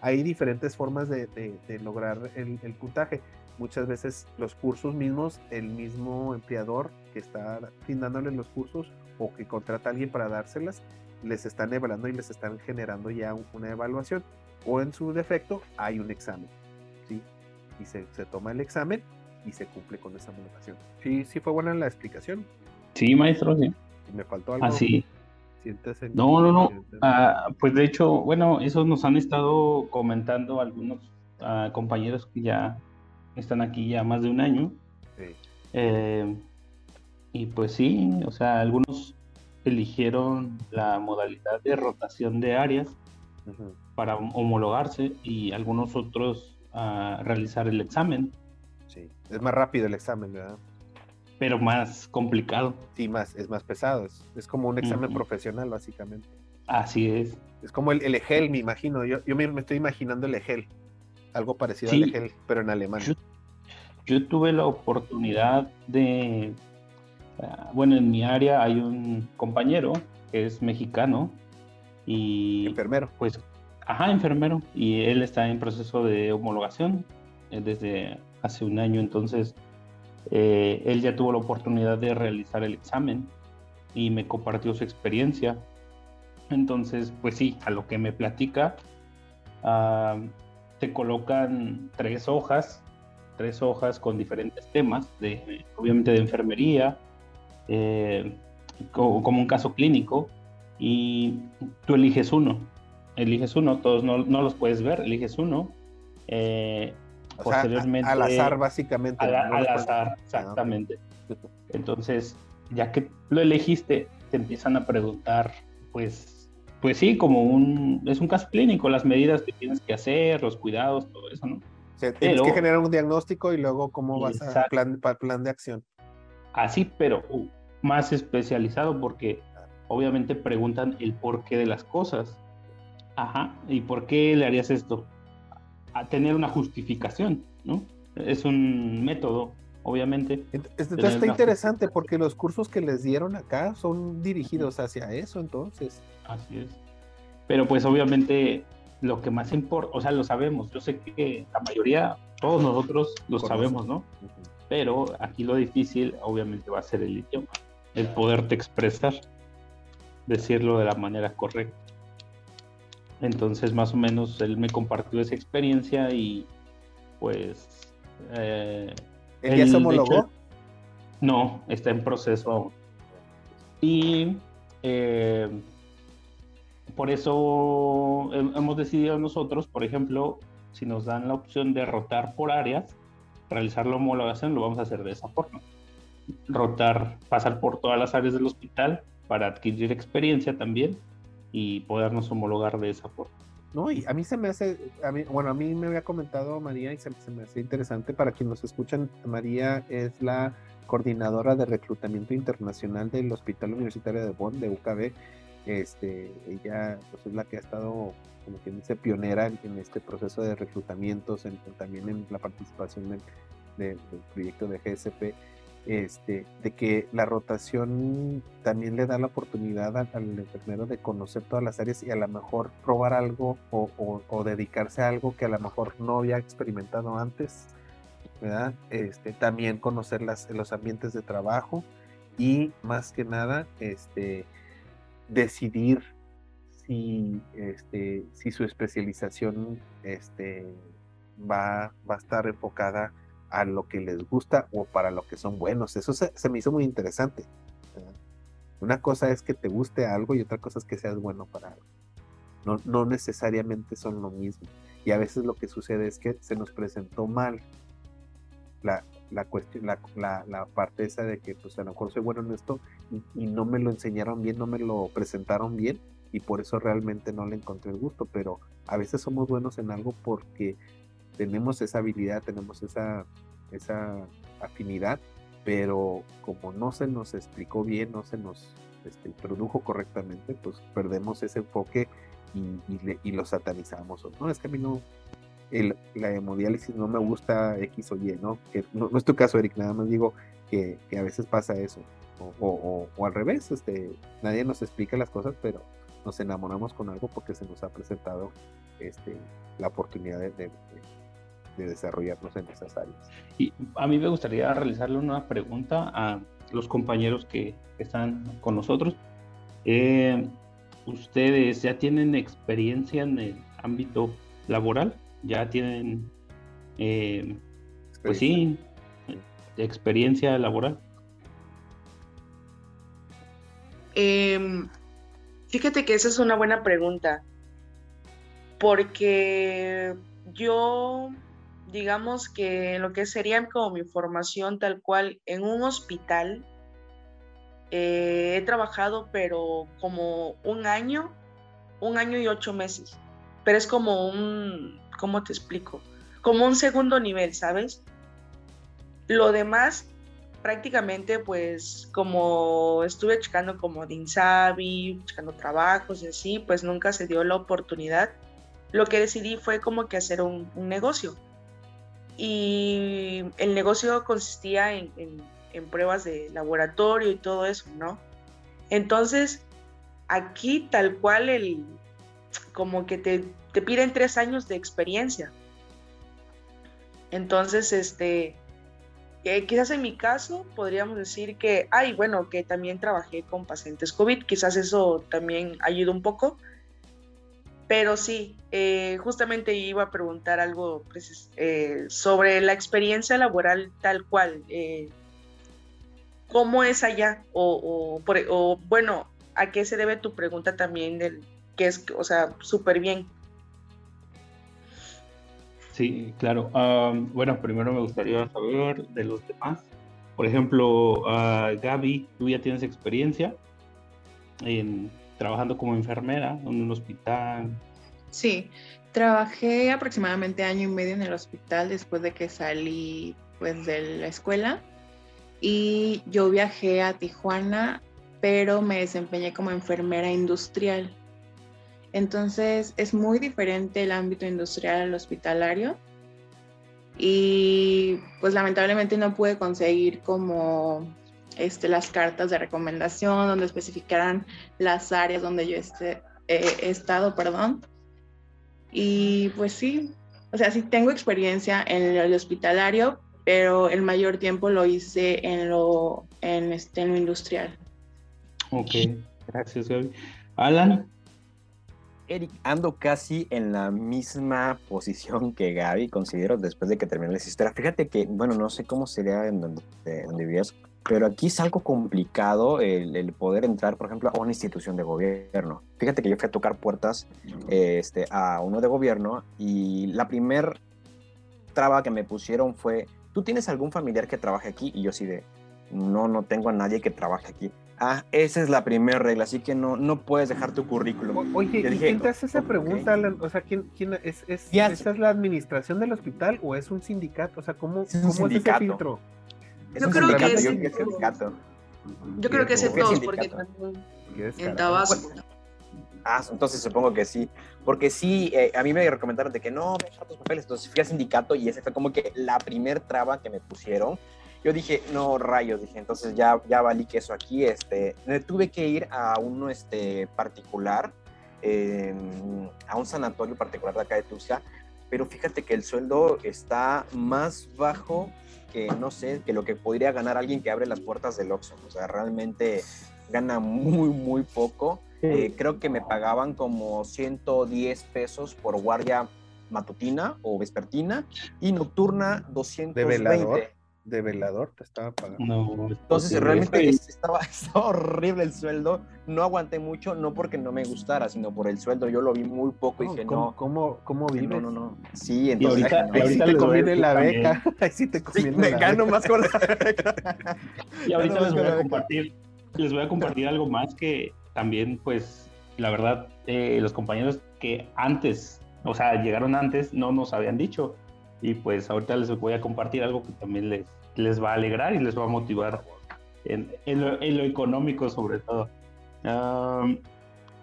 Hay diferentes formas de, de- lograr el, el puntaje. Muchas veces los cursos mismos, el mismo empleador que está brindándole los cursos o que contrata a alguien para dárselas, les están evaluando y les están generando ya un- una evaluación. O en su defecto, hay un examen. ¿sí? Y se, se toma el examen y se cumple con esa homologación. Sí, sí fue buena la explicación. sí, maestro, sí. Me faltó algo. Así. Siéntese- No, no, no. Ah, pues de hecho, bueno, eso nos han estado comentando algunos ah, compañeros que ya están aquí ya más de un año. Sí. Eh, y pues sí, o sea, algunos eligieron la modalidad de rotación de áreas para homologarse y algunos otros ah, realizar el examen. Es más rápido el examen, ¿verdad? pero más complicado. Sí, más, es más pesado. Es, es como un examen profesional, básicamente. Así es. Es como el, el EGEL, me imagino. Yo, yo me, me estoy imaginando el EGEL. Algo parecido Sí. al EGEL, pero en alemán. Yo, yo tuve la oportunidad de, ah, bueno, en mi área hay un compañero que es mexicano y Enfermero. pues, ajá, enfermero, y él está en proceso de homologación eh, desde hace un año, entonces eh, él ya tuvo la oportunidad de realizar el examen y me compartió su experiencia. Entonces, pues sí, a lo que me platica, ah, te colocan tres hojas, tres hojas con diferentes temas, de, obviamente de enfermería, eh, co- como un caso clínico, y tú eliges uno, eliges uno, todos no, no los puedes ver, eliges uno. eh, O sea, a- posteriormente al azar, básicamente. al, ¿no? al azar, Ah, exactamente. Entonces, ya que lo elegiste, te empiezan a preguntar, pues, pues sí, como un, es un caso clínico, las medidas que tienes que hacer, los cuidados, todo eso, ¿no? O sea, tienes pero- que generar un diagnóstico y luego cómo vas a Exacto. plan, pa- plan de acción. Así, pero uh, más especializado porque obviamente preguntan el porqué de las cosas. Ajá, ¿y por qué le harías esto? A tener una justificación, ¿no? es un método, obviamente. Entonces está interesante porque los cursos que les dieron acá son dirigidos hacia eso, entonces. Así es. Pero pues obviamente lo que más importa, o sea, lo sabemos, yo sé que la mayoría, todos nosotros lo sabemos, ¿no? Pero aquí lo difícil obviamente va a ser el idioma, el poderte expresar, decirlo de la manera correcta. Entonces, más o menos, él me compartió esa experiencia y pues... Eh, ¿Él ya se homologó? no, está en proceso Y eh, por eso hemos decidido nosotros, por ejemplo, si nos dan la opción de rotar por áreas, realizar la homologación, lo vamos a hacer de esa forma. Rotar, pasar por todas las áreas del hospital para adquirir experiencia también y podernos homologar de esa forma. No, y a mí se me hace, a mí, bueno, a mí me había comentado María y se, me hace interesante para quienes nos escuchan, María es la coordinadora de reclutamiento internacional del Hospital Universitario de Bonn, de UKB. Este, ella pues, es la que ha estado, como quien dice, pionera en, este proceso de reclutamientos, también en la participación del proyecto de GSP este, de que la rotación también le da la oportunidad al, enfermero de conocer todas las áreas y a lo mejor probar algo o, dedicarse a algo que a lo mejor no había experimentado antes, ¿verdad? Este, también conocer las, los ambientes de trabajo y más que nada, este, decidir si, este, si su especialización este, va, va a estar enfocada a lo que les gusta o para lo que son buenos. Eso se, me hizo muy interesante. Una cosa es que te guste algo y otra cosa es que seas bueno para algo. No, no necesariamente son lo mismo. Y a veces lo que sucede es que se nos presentó mal la, la cuestión, la, la, parte esa de que pues a lo mejor soy bueno en esto y, y, no me lo enseñaron bien, no me lo presentaron bien y por eso realmente no le encontré el gusto. Pero a veces somos buenos en algo porque tenemos esa habilidad, tenemos esa, esa afinidad, pero como no se nos explicó bien, no se nos este, produjo correctamente, pues perdemos ese enfoque y, lo satanizamos. No, es que a mí no, el, la hemodiálisis no me gusta X o Y, ¿no? Que no, es tu caso, Eric, nada más digo que, a veces pasa eso. O, al revés, este, nadie nos explica las cosas, pero nos enamoramos con algo porque se nos ha presentado este, la oportunidad de desarrollarnos en esas áreas. Y a mí me gustaría realizarle una pregunta a los compañeros que están con nosotros. Eh, ¿Ustedes ya tienen experiencia en el ámbito laboral? ¿Ya tienen, eh, pues sí, experiencia laboral? Em, fíjate que esa es una buena pregunta, porque yo digamos que lo que sería como mi formación tal cual en un hospital, eh, he trabajado pero como un año, un año y ocho meses, pero es como un, ¿cómo te explico? Como un segundo nivel, ¿sabes? Lo demás, prácticamente, pues como estuve checando como de Insabi, checando trabajos y así, pues nunca se dio la oportunidad. Lo que decidí fue como que hacer un negocio y el negocio consistía en, pruebas de laboratorio y todo eso, ¿no? Entonces, aquí tal cual el, como que te, te piden tres años de experiencia. Entonces, este, eh, quizás en mi caso podríamos decir que, ay, bueno, que también trabajé con pacientes COVID, quizás eso también ayuda un poco, pero sí, eh, justamente iba a preguntar algo eh, sobre la experiencia laboral tal cual. Eh, ¿Cómo es allá? O, o, bueno, ¿a qué se debe tu pregunta también del que es, o sea, súper bien? Sí, claro. bueno, primero me gustaría saber de los demás. Por ejemplo, Gaby, tú ya tienes experiencia en trabajando como enfermera en un hospital. Sí, trabajé aproximadamente año y medio en el hospital después de que salí pues de la escuela y yo viajé a Tijuana, pero me desempeñé como enfermera industrial. Entonces es muy diferente el ámbito industrial al hospitalario. y pues lamentablemente no pude conseguir como este, las cartas de recomendación donde especificaran las áreas donde yo esté, he estado, perdón. Y pues sí, o sea, sí tengo experiencia en el hospitalario, pero el mayor tiempo lo hice en lo, en este, en lo industrial. Ok, gracias Gaby. Alan. Eric, ando casi en la misma posición que Gaby, considero, después de que terminé la historia. Fíjate que, bueno, no sé cómo sería en donde, donde vivías, pero aquí es algo complicado el, poder entrar, por ejemplo, a una institución de gobierno. Fíjate que yo fui a tocar puertas este, a uno de gobierno y la primer traba que me pusieron fue, ¿tú tienes algún familiar que trabaje aquí? Y yo sí de, no, no tengo a nadie que trabaje aquí. Ah, esa es la primera regla, así que no, no puedes dejar tu currículum. Oye, ¿y quién te hace esa pregunta, Alan? O sea, ¿quién, quién es, es, ¿esa es la administración del hospital o es un sindicato? O sea, ¿cómo es, ¿cómo es ese filtro? Yo creo que es, yo, sindicato. Yo creo que es en todos, porque también en Tabasco. Ah, entonces supongo que sí. Porque sí, eh, a mí me recomendaron de que no, deja tus papeles. Entonces fui al sindicato y esa fue como que la primer traba que me pusieron. Yo dije, no, rayos, dije, entonces ya, ya valí que eso aquí. Este, me tuve que ir a uno este, particular, a un sanatorio particular de acá de Tuxtla, pero fíjate que el sueldo está más bajo que, no sé, que lo que podría ganar alguien que abre las puertas del Oxxo. O sea, realmente gana muy, muy poco. Eh, creo que me pagaban como 110 pesos por guardia matutina o vespertina y nocturna 220. ¿De velador? De velador te estaba pagando. No, Entonces realmente estaba, horrible el sueldo. No aguanté mucho, no porque no me gustara, sino por el sueldo. Yo lo vi muy poco y dije, ¿cómo, no. ¿Cómo, cómo vives? No, no, no. Sí, entonces. ahorita, ahí sí te conviene la beca. Ahí sí te conviene me gano más con la beca. Y ahorita les voy a compartir, les voy a compartir algo más que también, pues, la verdad, eh, los compañeros que antes, o sea, llegaron antes, no nos habían dicho y pues ahorita les voy a compartir algo que también les, les va a alegrar y les va a motivar en, en, lo, económico sobre todo.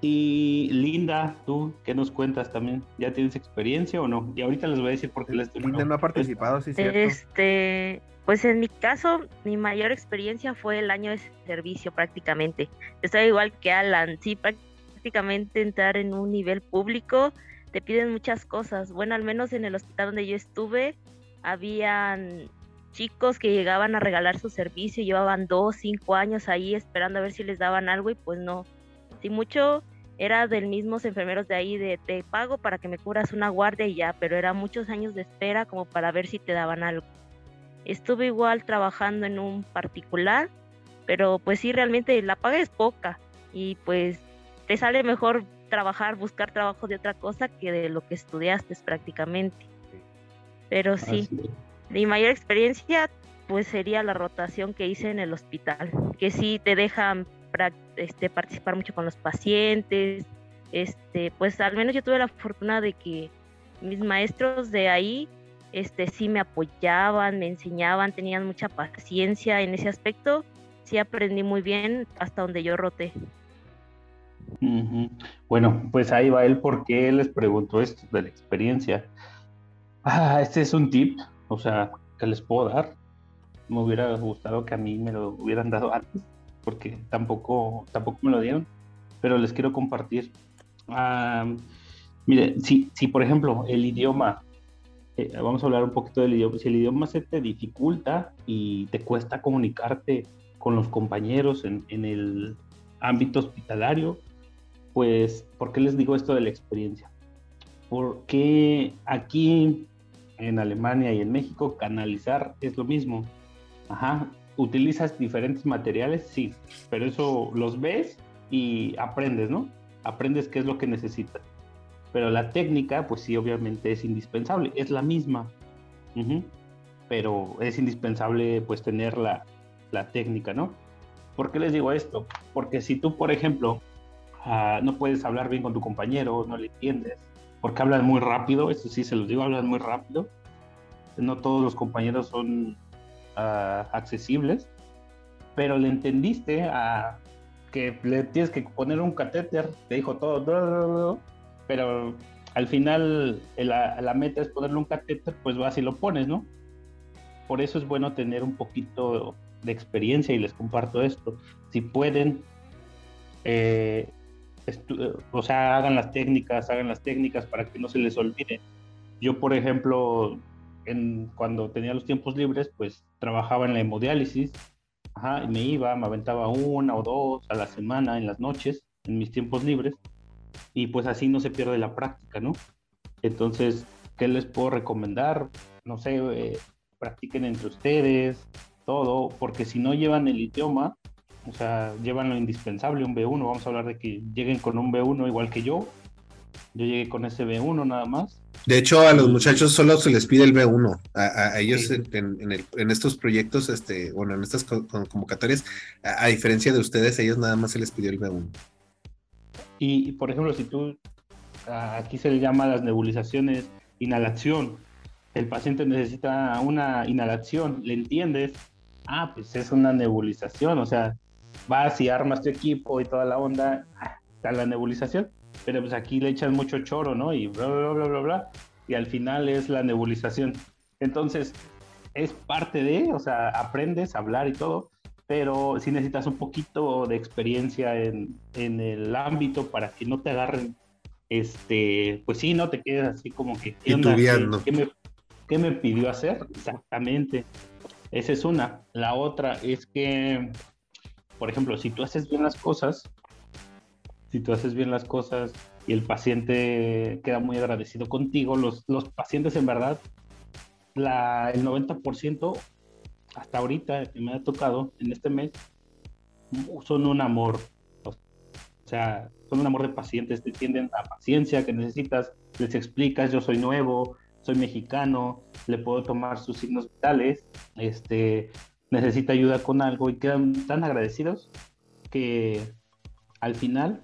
y Linda, tú, ¿qué nos cuentas también? ¿Ya tienes experiencia o no? Y ahorita les voy a decir por qué les estoy Linda no ha participado, sí, cierto. Este, pues en mi caso, mi mayor experiencia fue el año de servicio prácticamente. Estoy igual que Alan, sí, prácticamente entrar en un nivel público te piden muchas cosas. Bueno, al menos en el hospital donde yo estuve, habían chicos que llegaban a regalar su servicio, llevaban dos, cinco años ahí esperando a ver si les daban algo y pues no. Si mucho era del mismos enfermeros de ahí de te pago para que me cubras una guardia y ya, pero era muchos años de espera como para ver si te daban algo. Estuve igual trabajando en un particular, pero pues sí, realmente la paga es poca y pues te sale mejor trabajar, buscar trabajo de otra cosa que de lo que estudiaste prácticamente. Pero sí, mi mayor experiencia pues sería la rotación que hice en el hospital, que sí te dejan este, participar mucho con los pacientes, este, pues al menos yo tuve la fortuna de que mis maestros de ahí este, sí me apoyaban, me enseñaban, tenían mucha paciencia en ese aspecto, sí aprendí muy bien hasta donde yo roté. Bueno, pues ahí va él porque les preguntó esto de la experiencia. Ah, este es un tip, o sea, que les puedo dar. Me hubiera gustado que a mí me lo hubieran dado antes, porque tampoco, tampoco me lo dieron, pero les quiero compartir. mire, si, si por ejemplo el idioma, eh, vamos a hablar un poquito del idioma, si el idioma se te dificulta y te cuesta comunicarte con los compañeros en el ámbito hospitalario, pues, ¿por qué les digo esto de la experiencia? Porque aquí en Alemania y en México canalizar es lo mismo. Ajá, utilizas diferentes materiales, sí, pero eso los ves y aprendes, ¿no? Aprendes qué es lo que necesitas. Pero la técnica, pues sí, obviamente es indispensable, es la misma. Pero es indispensable, pues, tener la, la técnica, ¿no? ¿Por qué les digo esto? Porque si tú, por ejemplo, Ah, no puedes hablar bien con tu compañero, no le entiendes, porque hablan muy rápido, eso sí se los digo, hablan muy rápido. No todos los compañeros son ah, accesibles, pero le entendiste a que le tienes que poner un catéter, te dijo todo, pero al final la, la meta es ponerle un catéter, pues vas y lo pones, ¿no? Por eso es bueno tener un poquito de experiencia y les comparto esto. Si pueden, eh, o sea, hagan las técnicas, hagan las técnicas para que no se les olvide. Yo, por ejemplo, cuando tenía los tiempos libres, pues trabajaba en la hemodiálisis, y me iba, me aventaba una o dos a la semana en las noches, en mis tiempos libres, y pues así no se pierde la práctica, ¿no? Entonces, ¿qué les puedo recomendar? No sé, eh, practiquen entre ustedes, todo, porque si no llevan el idioma, o sea, llevan lo indispensable, un B1, vamos a hablar de que lleguen con un B1 igual que yo, yo llegué con ese B1 nada más. De hecho, a los muchachos solo se les pide el B1. A, ellos en, estos proyectos, este, bueno, en estas convocatorias, a, diferencia de ustedes, a ellos nada más se les pidió el B1. Y, por ejemplo, si tú, aquí se le llama las nebulizaciones inhalación, el paciente necesita una inhalación, ¿le entiendes? Ah, pues es una nebulización, o sea, vas y armas tu equipo y toda la onda, está la nebulización, pero pues aquí le echan mucho choro, ¿no? Y bla, bla, bla, bla, bla, y al final es la nebulización. Entonces, es parte de, o sea, aprendes a hablar y todo, pero sí necesitas un poquito de experiencia en, en el ámbito para que no te agarren, este, pues sí, no te quedes así como que, ¿qué, onda? ¿Qué, me, ¿Qué me pidió hacer? Exactamente. Esa es una. La otra es que, por ejemplo, si tú haces bien las cosas, si tú haces bien las cosas y el paciente queda muy agradecido contigo, los, los pacientes en verdad, la, el 90% hasta ahorita que me ha tocado en este mes, son un amor. O sea, son un amor de pacientes, te tienden a paciencia que necesitas, les explicas, yo soy nuevo, soy mexicano, le puedo tomar sus signos vitales, este, necesita ayuda con algo y quedan tan agradecidos que al final,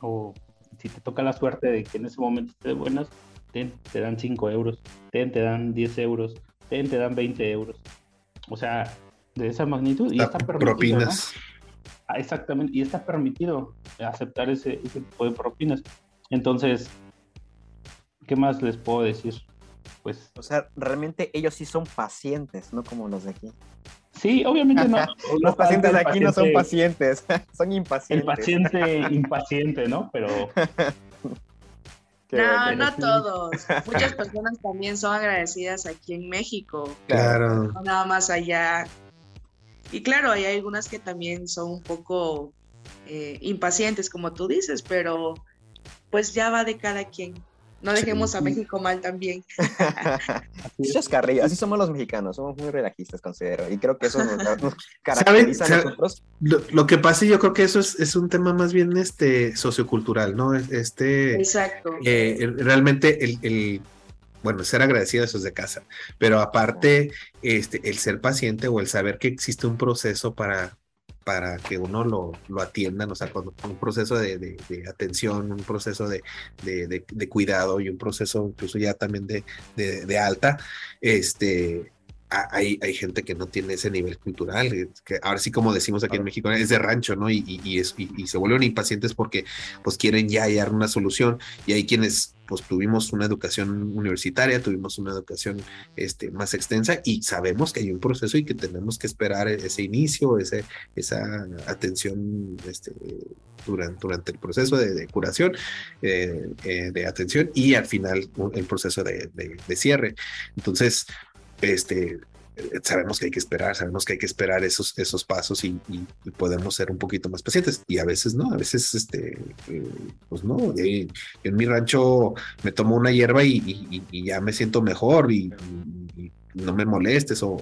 o si te toca la suerte de que en ese momento estés buenas, te, te dan 5 euros, te, te dan 10 euros, te, te dan 20 euros. O sea, de esa magnitud. y está permitido. Propinas. Ah, exactamente, y está permitido aceptar ese, ese tipo de propinas. Entonces, ¿qué más les puedo decir? pues... O sea, realmente ellos sí son pacientes, no como los de aquí. Sí, obviamente no. los pacientes de aquí no son pacientes, son impacientes. El paciente impaciente, ¿no? Pero... no, no todos. Muchas personas también son agradecidas aquí en México. Claro. No nada más allá. Y claro, hay algunas que también son un poco eh, impacientes, como tú dices, pero pues ya va de cada quien. No dejemos a México mal también. así somos los mexicanos, somos muy relajistas, considero, y creo que eso nos, caracteriza a nosotros. Lo, que pasa, y yo creo que eso es, un tema más bien este sociocultural, ¿no? Este, Exacto. Eh, realmente el, bueno, ser agradecido eso es de casa, pero aparte, este, el ser paciente o el saber que existe un proceso para, para que uno lo, lo atiendan, o sea, con un proceso de, de, atención, un proceso de, de, cuidado y un proceso incluso ya también de, alta, este, hay, hay, gente que no tiene ese nivel cultural, que ahora sí como decimos aquí en México, es de rancho, ¿no? Y, y, es, y, se vuelven impacientes porque pues quieren ya hallar una solución y hay quienes pues tuvimos una educación universitaria, tuvimos una educación este, más extensa y sabemos que hay un proceso y que tenemos que esperar ese inicio, ese, esa atención este, durante, durante el proceso de, curación, eh, eh, de atención y al final el proceso de, de cierre. Entonces, este, eh, sabemos que hay que esperar, sabemos que hay que esperar esos, esos pasos y, podemos ser un poquito más pacientes. Y a veces no, a veces, este, eh, pues no, en mi rancho me tomo una hierba y, ya me siento mejor y, no me molestes o,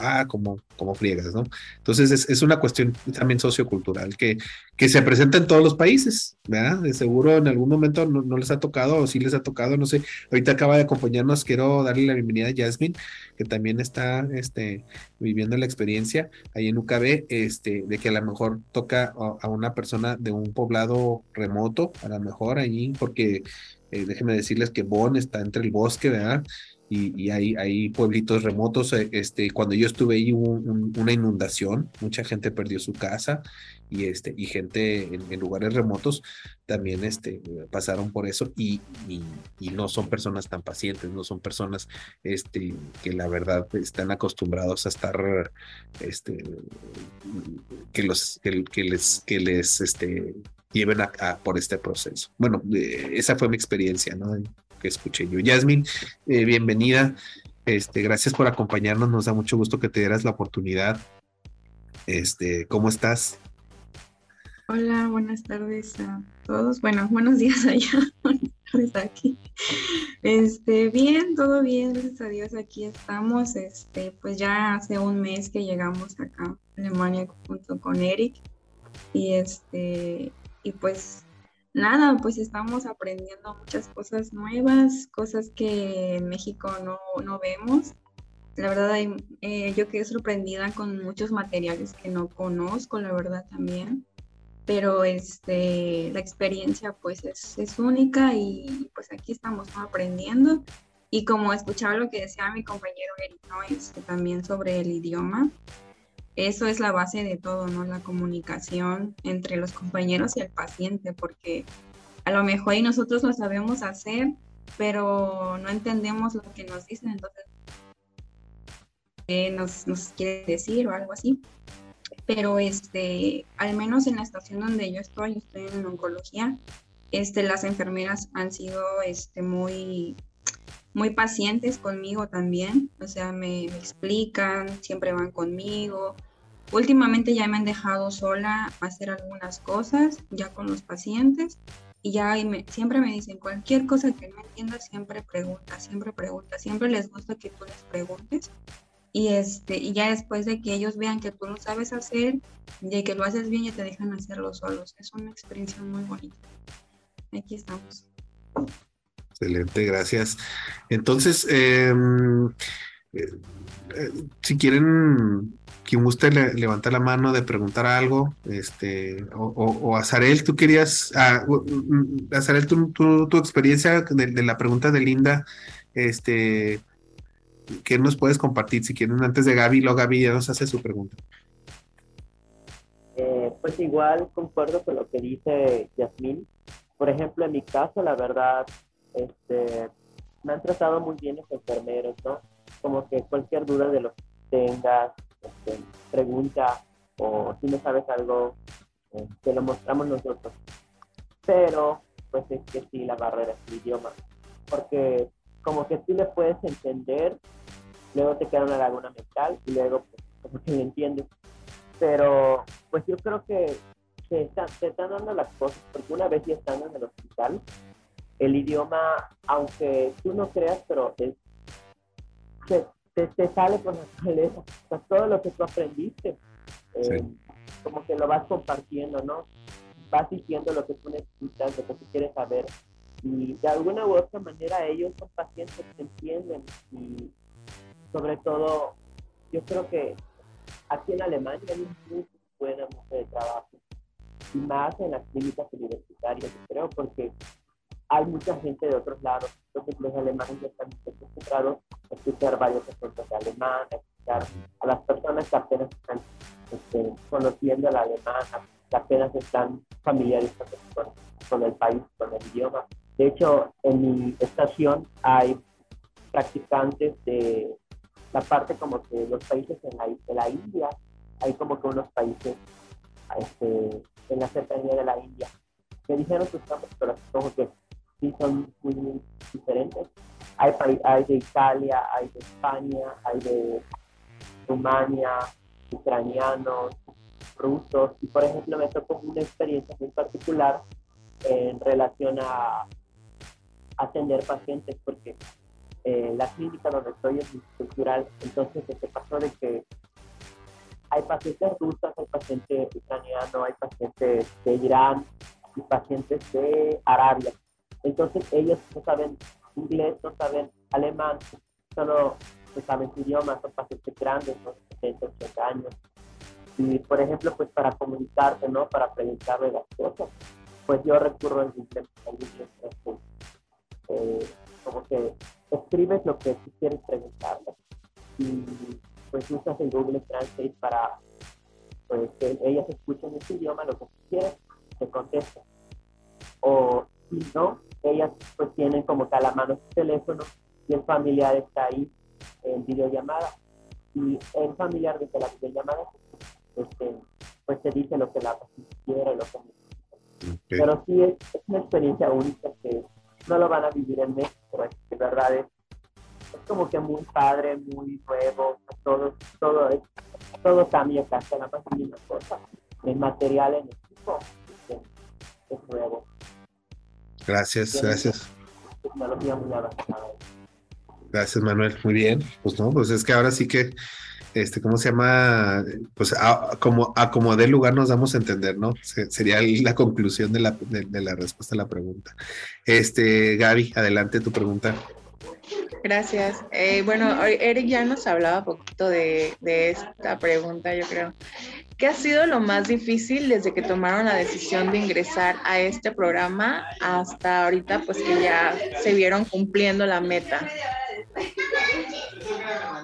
ah, como, como friegas, ¿no? Entonces es, una cuestión también sociocultural que, que se presenta en todos los países, ¿verdad? De seguro en algún momento no, les ha tocado o sí les ha tocado, no sé, ahorita acaba de acompañarnos, quiero darle la bienvenida a Jasmine, que también está este, viviendo la experiencia ahí en UKB, este, de que a lo mejor toca a, a una persona de un poblado remoto, a lo mejor allí, porque eh, déjenme decirles que Bonn está entre el bosque, ¿verdad? Y, y hay, hay pueblitos remotos. eh, Este, cuando yo estuve ahí hubo un- una inundación, mucha gente perdió su casa y, este, y gente en, en lugares remotos también este, pasaron por eso y, y, y no son personas tan pacientes, no son personas este, que la verdad están acostumbrados a estar, este, que, los, que, que les, que les este, lleven a, a- por este proceso. Bueno, eh, esa fue mi experiencia, ¿no? Que escuché yo. Yasmin, eh, bienvenida. Este, gracias por acompañarnos. Nos da mucho gusto que te dieras la oportunidad. Este, ¿cómo estás? Hola, buenas tardes a todos. Bueno, buenos días allá, buenas tardes aquí. Este, bien, todo bien, gracias a Dios, aquí estamos. Este, pues ya hace un mes que llegamos acá a Alemania junto con Eric. Y este, y pues nada, pues estamos aprendiendo muchas cosas nuevas, cosas que en México no, no vemos. La verdad, eh, yo quedé sorprendida con muchos materiales que no conozco, la verdad también pero este, la experiencia pues es, es única y pues aquí estamos aprendiendo. Y como escuchaba lo que decía mi compañero Eric, ¿no? Este, también sobre el idioma, eso es la base de todo, ¿no? La comunicación entre los compañeros y el paciente, porque a lo mejor y nosotros lo sabemos hacer, pero no entendemos lo que nos dicen, entonces, ¿qué nos, nos quiere decir o algo así? pero este, al menos en la estación donde yo estoy, estoy en oncología, este, las enfermeras han sido este, muy, muy pacientes conmigo también, o sea, me explican, siempre van conmigo. Últimamente ya me han dejado sola hacer algunas cosas, ya con los pacientes, y ya siempre me dicen cualquier cosa que no entiendas, siempre pregunta, siempre pregunta, siempre les gusta que tú les preguntes. Y, este, y ya después de que ellos vean que tú lo sabes hacer, de que lo haces bien, ya te dejan hacerlo solos. Es una experiencia muy bonita. Aquí estamos. Excelente, gracias. Entonces, em, eh, eh, si quieren, quien guste le- levantar la mano de preguntar algo, este, o, o, Azarel, tú querías, ah, mm, tu, experiencia de, de la pregunta de Linda, este, ¿qué nos puedes compartir? Si quieren, antes de Gaby, luego Gaby ya nos hace su pregunta. Eh, pues igual concuerdo con lo que dice Yasmín. Por ejemplo, en mi caso, la verdad, este, me han tratado muy bien los enfermeros, ¿no? Como que cualquier duda de lo que tengas, este, pregunta, o si no sabes algo, eh, te lo mostramos nosotros. Pero, pues es que sí, la barrera es el idioma. Porque como que tú le puedes entender, luego te queda una laguna mental y luego pues, como que le entiendes pero pues yo creo que se están, están dando las cosas, porque una vez ya estando en el hospital, el idioma, aunque tú no creas, pero es, te, te sale por naturaleza, o sea, todo lo que tú aprendiste, eh, como que lo vas compartiendo, ¿no? Vas diciendo lo que tú necesitas, lo que tú quieres saber, y de alguna u otra manera ellos son pacientes que entienden, y sobre todo, yo creo que aquí en Alemania hay un muy buen ambiente de trabajo y más en las clínicas universitarias, creo, porque hay mucha gente de otros lados. Los alemanes ya están acostumbrados a escuchar varios acentos de alemán, a escuchar a las personas que apenas están este, conociendo el alemán, que apenas están familiarizados con, con el país, con el idioma. De hecho, en mi estación hay practicantes de la parte como que los países en la, de la India, hay como que unos países este, en la cercanía de la India, que dijeron sus nombres, pero como que sí son muy, diferentes. Hay, hay de Italia, hay de España, hay de Rumania, ucranianos, rusos, y por ejemplo me tocó una experiencia muy particular en relación a atender pacientes, porque eh, la clínica donde estoy es multicultural, entonces se pasó de que hay pacientes rusos, hay pacientes ucranianos, hay pacientes de Irán y pacientes de Arabia. Entonces ellos no saben inglés, no saben alemán, solo no saben su idioma, son pacientes grandes, son 70, 80 años. Y por ejemplo, pues para comunicarte, ¿no? Para preguntarle las cosas, pues yo recurro al inglés, al inglés, este, eh, como que escribes lo que tú quieres preguntarle y pues usas el Google Translate para pues que ellas escuchen ese idioma, lo que tú quieres, te contestan. O si no, ellas pues tienen como que a la mano su teléfono y el familiar está ahí en videollamada y el familiar desde la videollamada este, pues te dice lo que la persona quiere, lo que necesita. Pero sí es, es, una experiencia única que no lo van a vivir en México, es, de verdad es, es, como que muy padre, muy nuevo, todo, todo, es, todo cambia casi la más mínima cosa. El material en equipo es, es nuevo. Gracias, gracias. Gracias, Manuel. Muy bien. Pues no, pues es que ahora sí que, este, ¿cómo se llama? Pues a, como a como dé lugar nos damos a entender, ¿no? Se- sería la conclusión de la, de, de la respuesta a la pregunta. Este, Gaby, adelante tu pregunta. Gracias. Eh, bueno, Eric ya nos hablaba un poquito de, esta pregunta, yo creo. ¿Qué ha sido lo más difícil desde que tomaron la decisión de ingresar a este programa hasta ahorita, pues que ya se vieron cumpliendo la meta?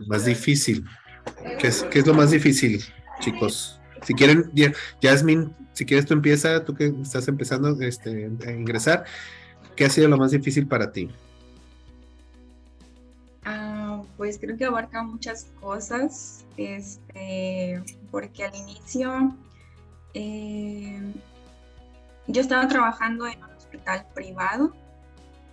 Más difícil. ¿Qué es, lo más difícil, chicos? Si quieren, Yasmin, si quieres tú empieza, tú que estás empezando este, a ingresar, ¿qué ha sido lo más difícil para ti? Pues creo que abarca muchas cosas, este, porque al inicio eh, yo estaba trabajando en un hospital privado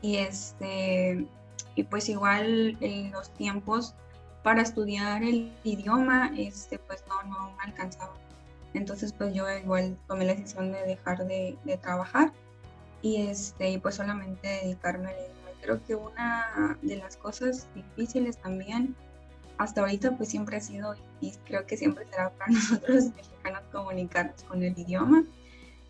y este, y pues igual en los tiempos para estudiar el idioma, este, pues no, no me alcanzaba. Entonces pues yo igual tomé la decisión de dejar de, de trabajar y este, y pues solamente dedicarme al idioma. Creo que una de las cosas difíciles también hasta ahorita pues siempre ha sido y creo que siempre será para nosotros mexicanos comunicarnos con el idioma.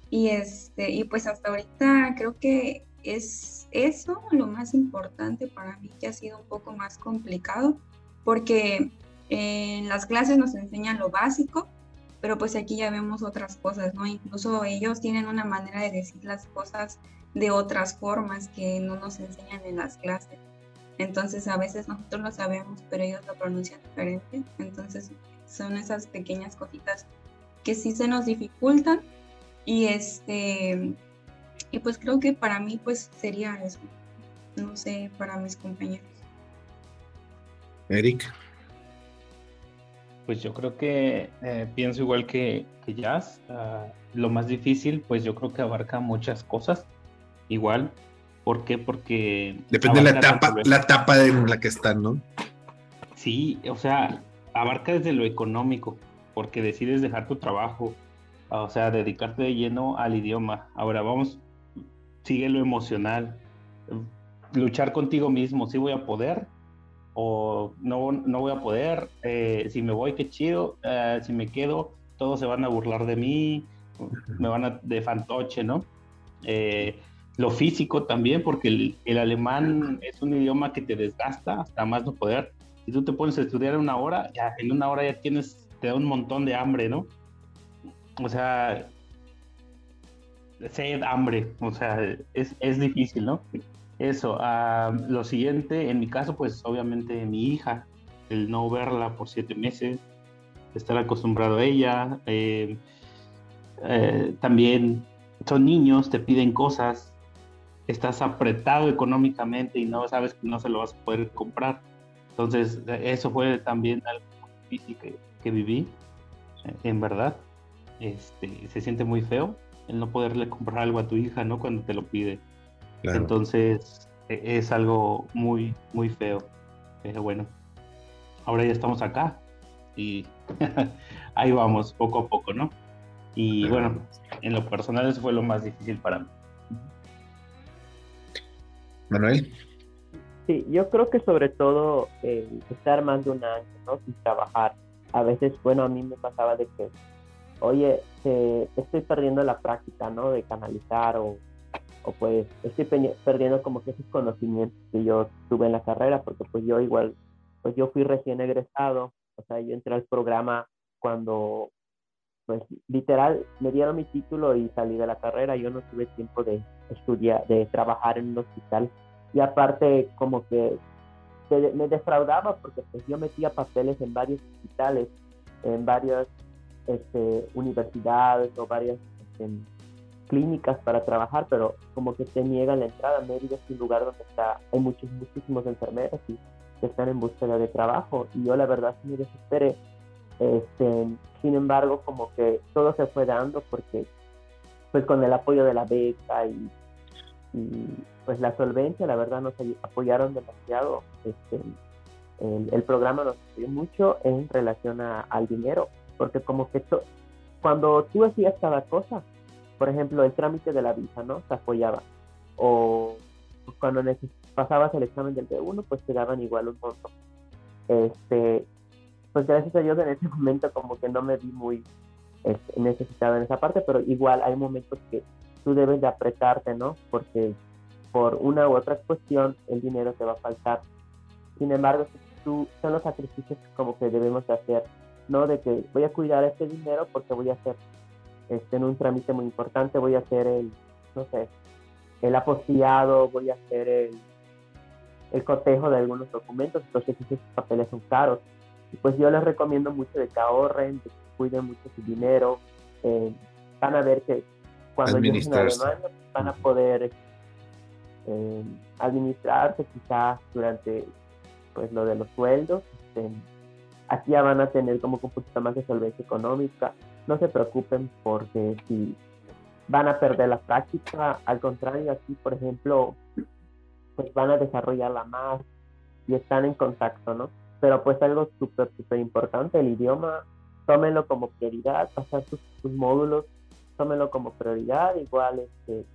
Y este y pues hasta ahorita creo que es eso lo más importante para mí que ha sido un poco más complicado porque en las clases nos enseñan lo básico pero pues aquí ya vemos otras cosas no incluso ellos tienen una manera de decir las cosas de otras formas que no nos enseñan en las clases entonces a veces nosotros lo sabemos, pero ellos lo pronuncian diferente. Entonces son esas pequeñas cositas que sí se nos dificultan. Y este y pues creo que para mí pues sería eso. No sé, para mis compañeros. Eric. Pues yo creo que eh, pienso igual que, que Jazz. ah, lo más difícil, pues yo creo que abarca muchas cosas. Igual. ¿Por qué? Porque... Depende de la etapa, la etapa en la que están, ¿no? Sí, o sea, abarca desde lo económico, porque decides dejar tu trabajo, o sea, dedicarte de lleno al idioma. Ahora vamos, sigue lo emocional, luchar contigo mismo, si voy a poder o no, no voy a poder, Eh, si me voy, qué chido, Eh, si me quedo, todos se van a burlar de mí, me van a de fantoche, ¿no? Eh, lo físico también, porque el, el alemán es un idioma que te desgasta hasta más no poder. Si tú te pones a estudiar una hora, ya en una hora ya tienes, te da un montón de hambre, ¿no? O sea, sed, hambre, o sea, es, es difícil, ¿no? Eso, ah, lo siguiente, en mi caso, pues obviamente mi hija, el no verla por siete meses, estar acostumbrado a ella, eh, eh, también son niños, te piden cosas, estás apretado económicamente y no sabes que no se lo vas a poder comprar. Entonces, eso fue también algo difícil que, que viví, eh, en verdad. Este, se siente muy feo el no poderle comprar algo a tu hija, ¿no? Cuando te lo pide. Claro. Entonces, e- es algo muy, muy feo. Pero bueno, ahora ya estamos acá y ahí vamos, poco a poco, ¿no? Y bueno, en lo personal eso fue lo más difícil para mí. Manuel. Sí, yo creo que sobre todo eh, estar más de un año, ¿no? Sin trabajar. A veces, bueno, a mí me pasaba de que, oye, estoy perdiendo la práctica, ¿no? De canalizar o, o pues estoy pe- perdiendo como que esos conocimientos que yo tuve en la carrera, porque pues yo igual, pues yo fui recién egresado, o sea, yo entré al programa cuando, pues literal, me dieron mi título y salí de la carrera, yo no tuve tiempo de estudiar, de trabajar en un hospital y aparte como que me defraudaba porque pues yo metía papeles en varios hospitales, en varias este, universidades o varias este, clínicas para trabajar, pero como que te niegan la entrada. Mérida es un lugar donde está, hay muchos, muchísimos enfermeros que están en búsqueda de trabajo. Y yo la verdad me desesperé. Este, sin embargo, como que todo se fue dando porque pues con el apoyo de la beca y, pues la solvencia, la verdad nos apoyaron demasiado. Este, el, programa nos apoyó mucho en relación al dinero, porque como que cuando tú hacías cada cosa, por ejemplo, el trámite de la visa, ¿no? Se apoyaba. O cuando pasabas el examen del B1, pues te daban igual un monto. Este, pues gracias a Dios en ese momento como que no me vi muy este, necesitado en esa parte, pero igual hay momentos que tú debes de apretarte, ¿no? Porque por una u otra cuestión el dinero te va a faltar. Sin embargo, tú, son los sacrificios como que debemos de hacer, ¿no? De que voy a cuidar este dinero porque voy a hacer este, en un trámite muy importante, voy a hacer el, no sé, el apostillado, voy a hacer el, el cotejo de algunos documentos, entonces esos papeles son caros. Y pues yo les recomiendo mucho de que ahorren, de que cuiden mucho su dinero, eh, van a ver que cuando lleguen a Alemania van a poder eh, administrarse quizás durante pues lo de los sueldos. Este, aquí ya van a tener como un poquito más de solvencia económica no se preocupen porque si van a perder la práctica, al contrario, aquí, por ejemplo, pues van a desarrollarla más y están en contacto, ¿no? Pero pues algo súper, súper importante, el idioma, tómenlo como prioridad, pasar sus, módulos, tómenlo como prioridad, igual este,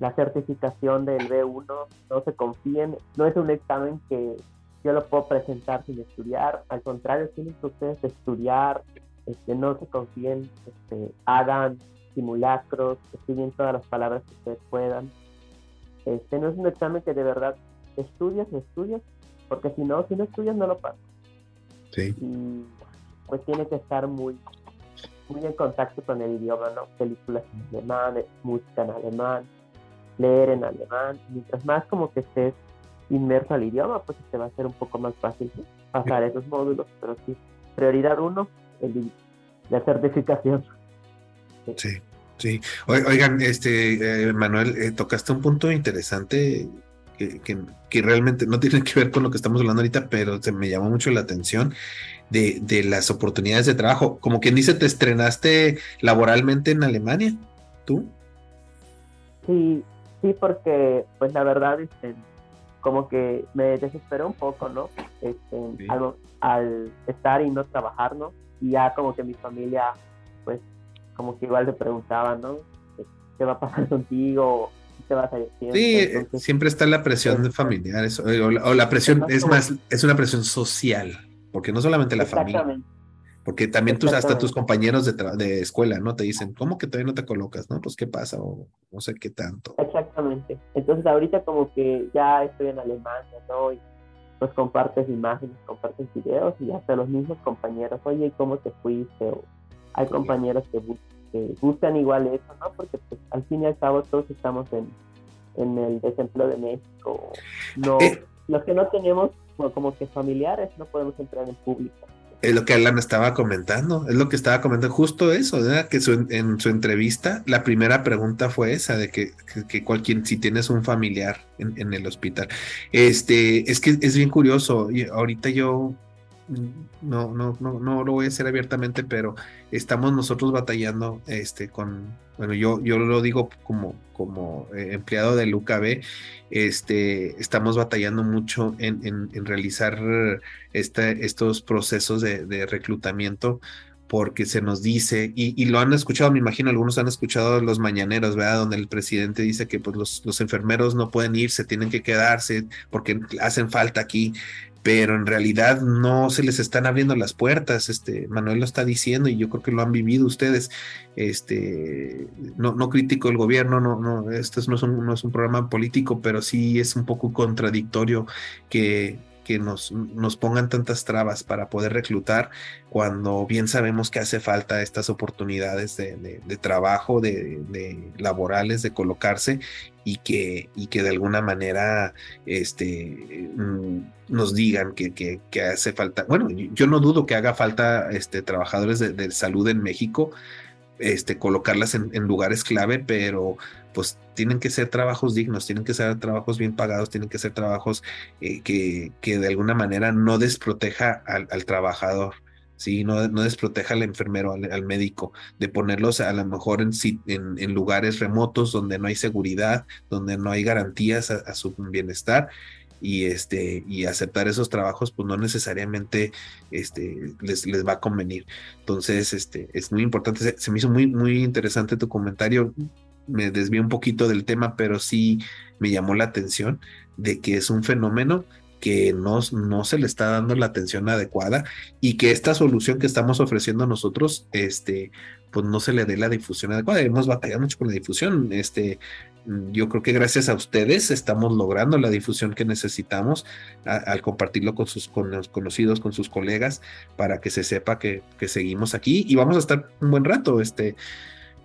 la certificación del B1, no se confíen, no es un examen que yo lo puedo presentar sin estudiar, al contrario, tienen que ustedes estudiar, este, no se confíen, este, hagan simulacros, estudien todas las palabras que ustedes puedan. Este, no es un examen que de verdad estudias, estudias, porque si no, si no estudias no lo pasas. Sí. Y pues tiene que estar muy, muy en contacto con el idioma, ¿no? Películas en alemán, música en alemán, leer en alemán. Mientras más como que estés inmerso al idioma, pues te va a ser un poco más fácil pasar esos módulos, pero sí, prioridad uno, el, la certificación. Sí, sí. Oigan, este, eh, Manuel, eh, tocaste un punto interesante que, que, realmente no tiene que ver con lo que estamos hablando ahorita, pero se me llamó mucho la atención de, de las oportunidades de trabajo. Como quien dice, ¿te estrenaste laboralmente en Alemania? ¿Tú? Sí, sí, porque pues la verdad, este, como que me desesperó un poco, ¿no? Este, al, al, estar y no trabajar, ¿no? y ya como que mi familia, pues, como que igual le preguntaban, ¿no? ¿Qué va a pasar contigo? ¿Qué vas a decir? Sí, siempre está la presión de familiares, o, la, presión, es más, es una presión social, porque no solamente la familia. Porque también tus, hasta tus compañeros de, de escuela, ¿no? Te dicen, ¿cómo que todavía no te colocas? ¿No? Pues, ¿qué pasa? O no sé qué tanto. Exactamente. Entonces, ahorita como que ya estoy en Alemania, ¿no? Y pues compartes imágenes, compartes videos y hasta los mismos compañeros, oye, ¿cómo te fuiste? O hay compañeros que, buscan igual eso, ¿no? Porque pues, al fin y al cabo todos estamos en, en el desempleo de México. No, eh. los que no tenemos como que familiares no podemos entrar en público es lo que Alan estaba comentando, es lo que estaba comentando, justo eso, que en su entrevista la primera pregunta fue esa, de que, que, cualquier, si tienes un familiar en, el hospital. Este, es que es bien curioso, y ahorita yo no, no, no, no lo voy a hacer abiertamente, pero estamos nosotros batallando este, con, bueno, yo, yo lo digo como, como eh, empleado del UKB, este, estamos batallando mucho en, en, realizar este, estos procesos de, reclutamiento porque se nos dice, y, y, lo han escuchado, me imagino, algunos han escuchado los mañaneros, ¿verdad? Donde el presidente dice que pues, los, los enfermeros no pueden irse, tienen que quedarse porque hacen falta aquí pero en realidad no se les están abriendo las puertas, este, Manuel lo está diciendo y yo creo que lo han vivido ustedes, este, no, no critico el gobierno, no, no, esto no es, un, no es un programa político, pero sí es un poco contradictorio que, que nos, nos pongan tantas trabas para poder reclutar cuando bien sabemos que hace falta estas oportunidades de, de, trabajo, de, de, laborales, de colocarse y que, y que de alguna manera este, mm, nos digan que, que, hace falta, bueno, yo no dudo que haga falta este, trabajadores de, de salud en México, este, colocarlas en, en, lugares clave, pero pues tienen que ser trabajos dignos, tienen que ser trabajos bien pagados, tienen que ser trabajos eh, que, que, de alguna manera no desproteja al, al trabajador. ¿Sí? No, no, desproteja al enfermero, al, médico, de ponerlos a lo mejor en, en, en, lugares remotos donde no hay seguridad, donde no hay garantías a, su bienestar y este y aceptar esos trabajos pues no necesariamente este les, les va a convenir entonces este es muy importante se, se, me hizo muy muy interesante tu comentario me desvié un poquito del tema pero sí me llamó la atención de que es un fenómeno que no, no se le está dando la atención adecuada y que esta solución que estamos ofreciendo nosotros, este, pues no se le dé la difusión adecuada. Hemos batallado mucho con la difusión. Este, yo creo que gracias a ustedes estamos logrando la difusión que necesitamos al compartirlo con sus con los conocidos, con sus colegas, para que se sepa que, que seguimos aquí y vamos a estar un buen rato. Este,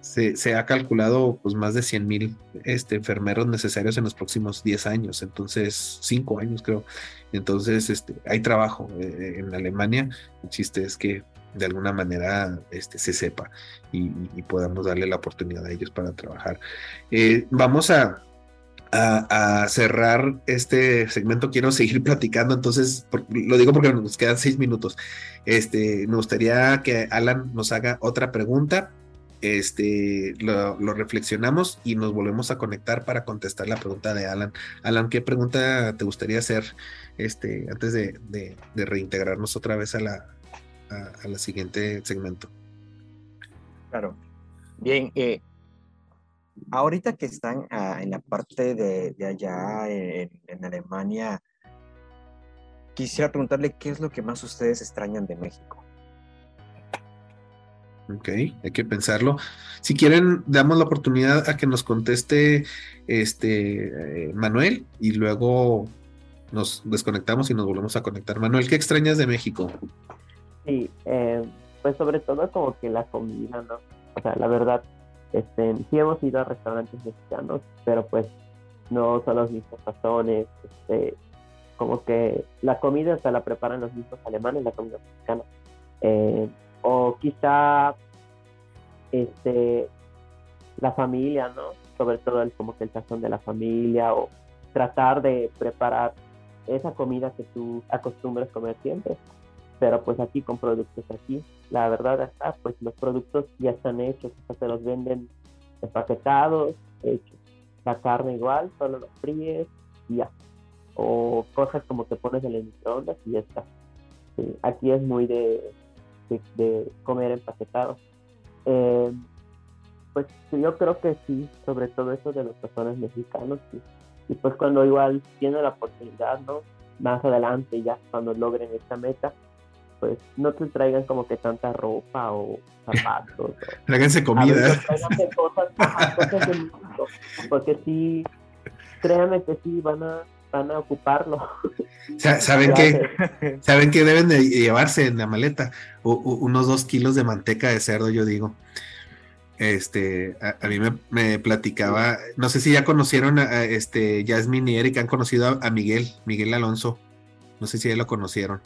se, ha calculado pues más de 100 mil este, enfermeros necesarios en los próximos 10 años, entonces 5 años creo. Entonces este, hay trabajo eh, en Alemania, el chiste es que de alguna manera este, se sepa y, podamos darle la oportunidad a ellos para trabajar. Eh, vamos a, a, cerrar este segmento, quiero seguir platicando, entonces lo digo porque nos quedan 6 minutos. Este, me gustaría que Alan nos haga otra pregunta este, lo, lo, reflexionamos y nos volvemos a conectar para contestar la pregunta de Alan. Alan, ¿qué pregunta te gustaría hacer este, antes de, de, de reintegrarnos otra vez a la, a, la siguiente segmento? Claro. Bien, eh, ahorita que están uh, en la parte de, de allá en, en Alemania, quisiera preguntarle qué es lo que más ustedes extrañan de México. Ok, hay que pensarlo. Si quieren, damos la oportunidad a que nos conteste este eh, Manuel y luego nos desconectamos y nos volvemos a conectar. Manuel, ¿qué extrañas de México? Sí, eh, pues sobre todo como que la comida, ¿no? O sea, la verdad, este, sí hemos ido a restaurantes mexicanos, pero pues no son los mismos sazones, este, como que la comida se la preparan los mismos alemanes, la comida mexicana. Eh, o quizá este la familia, ¿no? Sobre todo el como que el sazón de la familia o tratar de preparar esa comida que tú acostumbras comer siempre, pero pues aquí con productos aquí, la verdad está, pues los productos ya están hechos, o sea, se los venden empaquetados, hechos. La carne igual, solo los fríes y ya. O cosas como que pones en el microondas y ya está. Sí, aquí es muy de de, de comer empaquetado. Eh, pues yo creo que sí, sobre todo eso de los personas mexicanos, sí. y pues cuando igual tienen la oportunidad, ¿no? Más adelante ya cuando logren esta meta, pues no te traigan como que tanta ropa o zapatos. Tráiganse comida. Tráiganse cosas, cosas de México, porque sí, créanme que sí van a van a ocuparlo. ¿Saben que ¿Saben que deben de llevarse en la maleta? Unos dos kilos de manteca de cerdo, yo digo. Este, a, a mí me, me, platicaba, no sé si ya conocieron a, a este Jasmine y Eric, han conocido a, a, Miguel, Miguel Alonso. No sé si ya lo conocieron.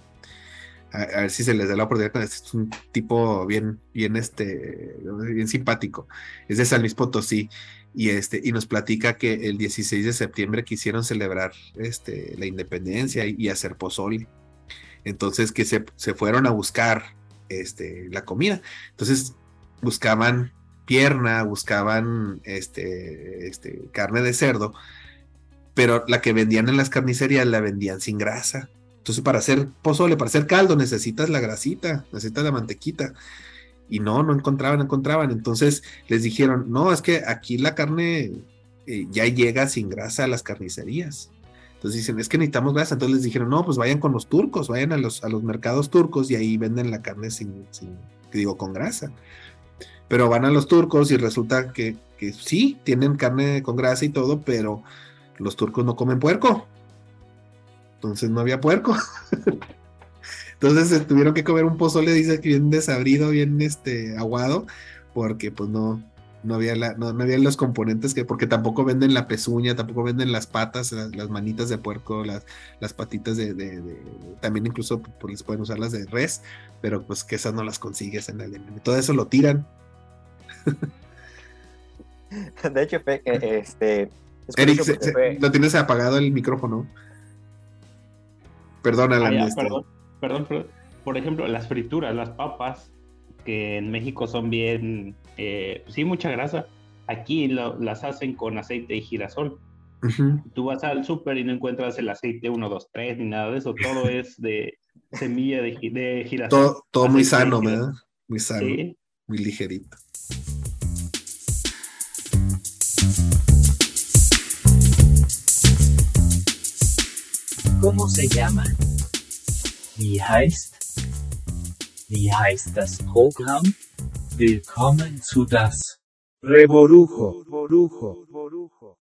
A, ver si se les da la oportunidad. Es un tipo bien, bien, este, bien simpático. Es de San Luis Potosí y este y nos platica que el 16 de septiembre quisieron celebrar este la independencia y, y hacer pozole entonces que se, se, fueron a buscar este la comida entonces buscaban pierna buscaban este este carne de cerdo pero la que vendían en las carnicerías la vendían sin grasa entonces para hacer pozole para hacer caldo necesitas la grasita necesitas la mantequita y no, no encontraban, no encontraban. Entonces les dijeron, no, es que aquí la carne eh, ya llega sin grasa a las carnicerías. Entonces dicen, es que necesitamos grasa. Entonces les dijeron, no, pues vayan con los turcos, vayan a los, a los mercados turcos y ahí venden la carne sin, sin digo, con grasa. Pero van a los turcos y resulta que, que sí, tienen carne con grasa y todo, pero los turcos no comen puerco. Entonces no había puerco. Entonces se tuvieron que comer un pozole, dice que bien desabrido, bien este, aguado, porque pues no, No había, la, no, no había los componentes que, porque tampoco venden la pezuña, tampoco venden las patas, las, las manitas de puerco, las, las patitas de, de- de- también incluso pues, les pueden usar las de res, pero pues que esas no las consigues en el MM. Todo eso lo tiran. De hecho, eh, este, es Eric, curioso se- porque se- fue- lo tienes apagado el micrófono. Perdón, Ah, Alan. ya, este, perdón, perdón, perdón. Por ejemplo, las frituras, las papas, que en México son bien, eh, sí, mucha grasa. Aquí lo- las hacen con aceite de girasol. ujú. Tú vas al súper y no encuentras el aceite 1, 2, 3 ni nada de eso. Todo es de semilla de, gi- de girasol. Todo, todo muy sano. ¿verdad? Muy sano, Sí. muy ligerito. ¿Cómo se llama? Wie heißt? Wie heißt das Programm? Willkommen zu das Reborujo, borujo, borujo.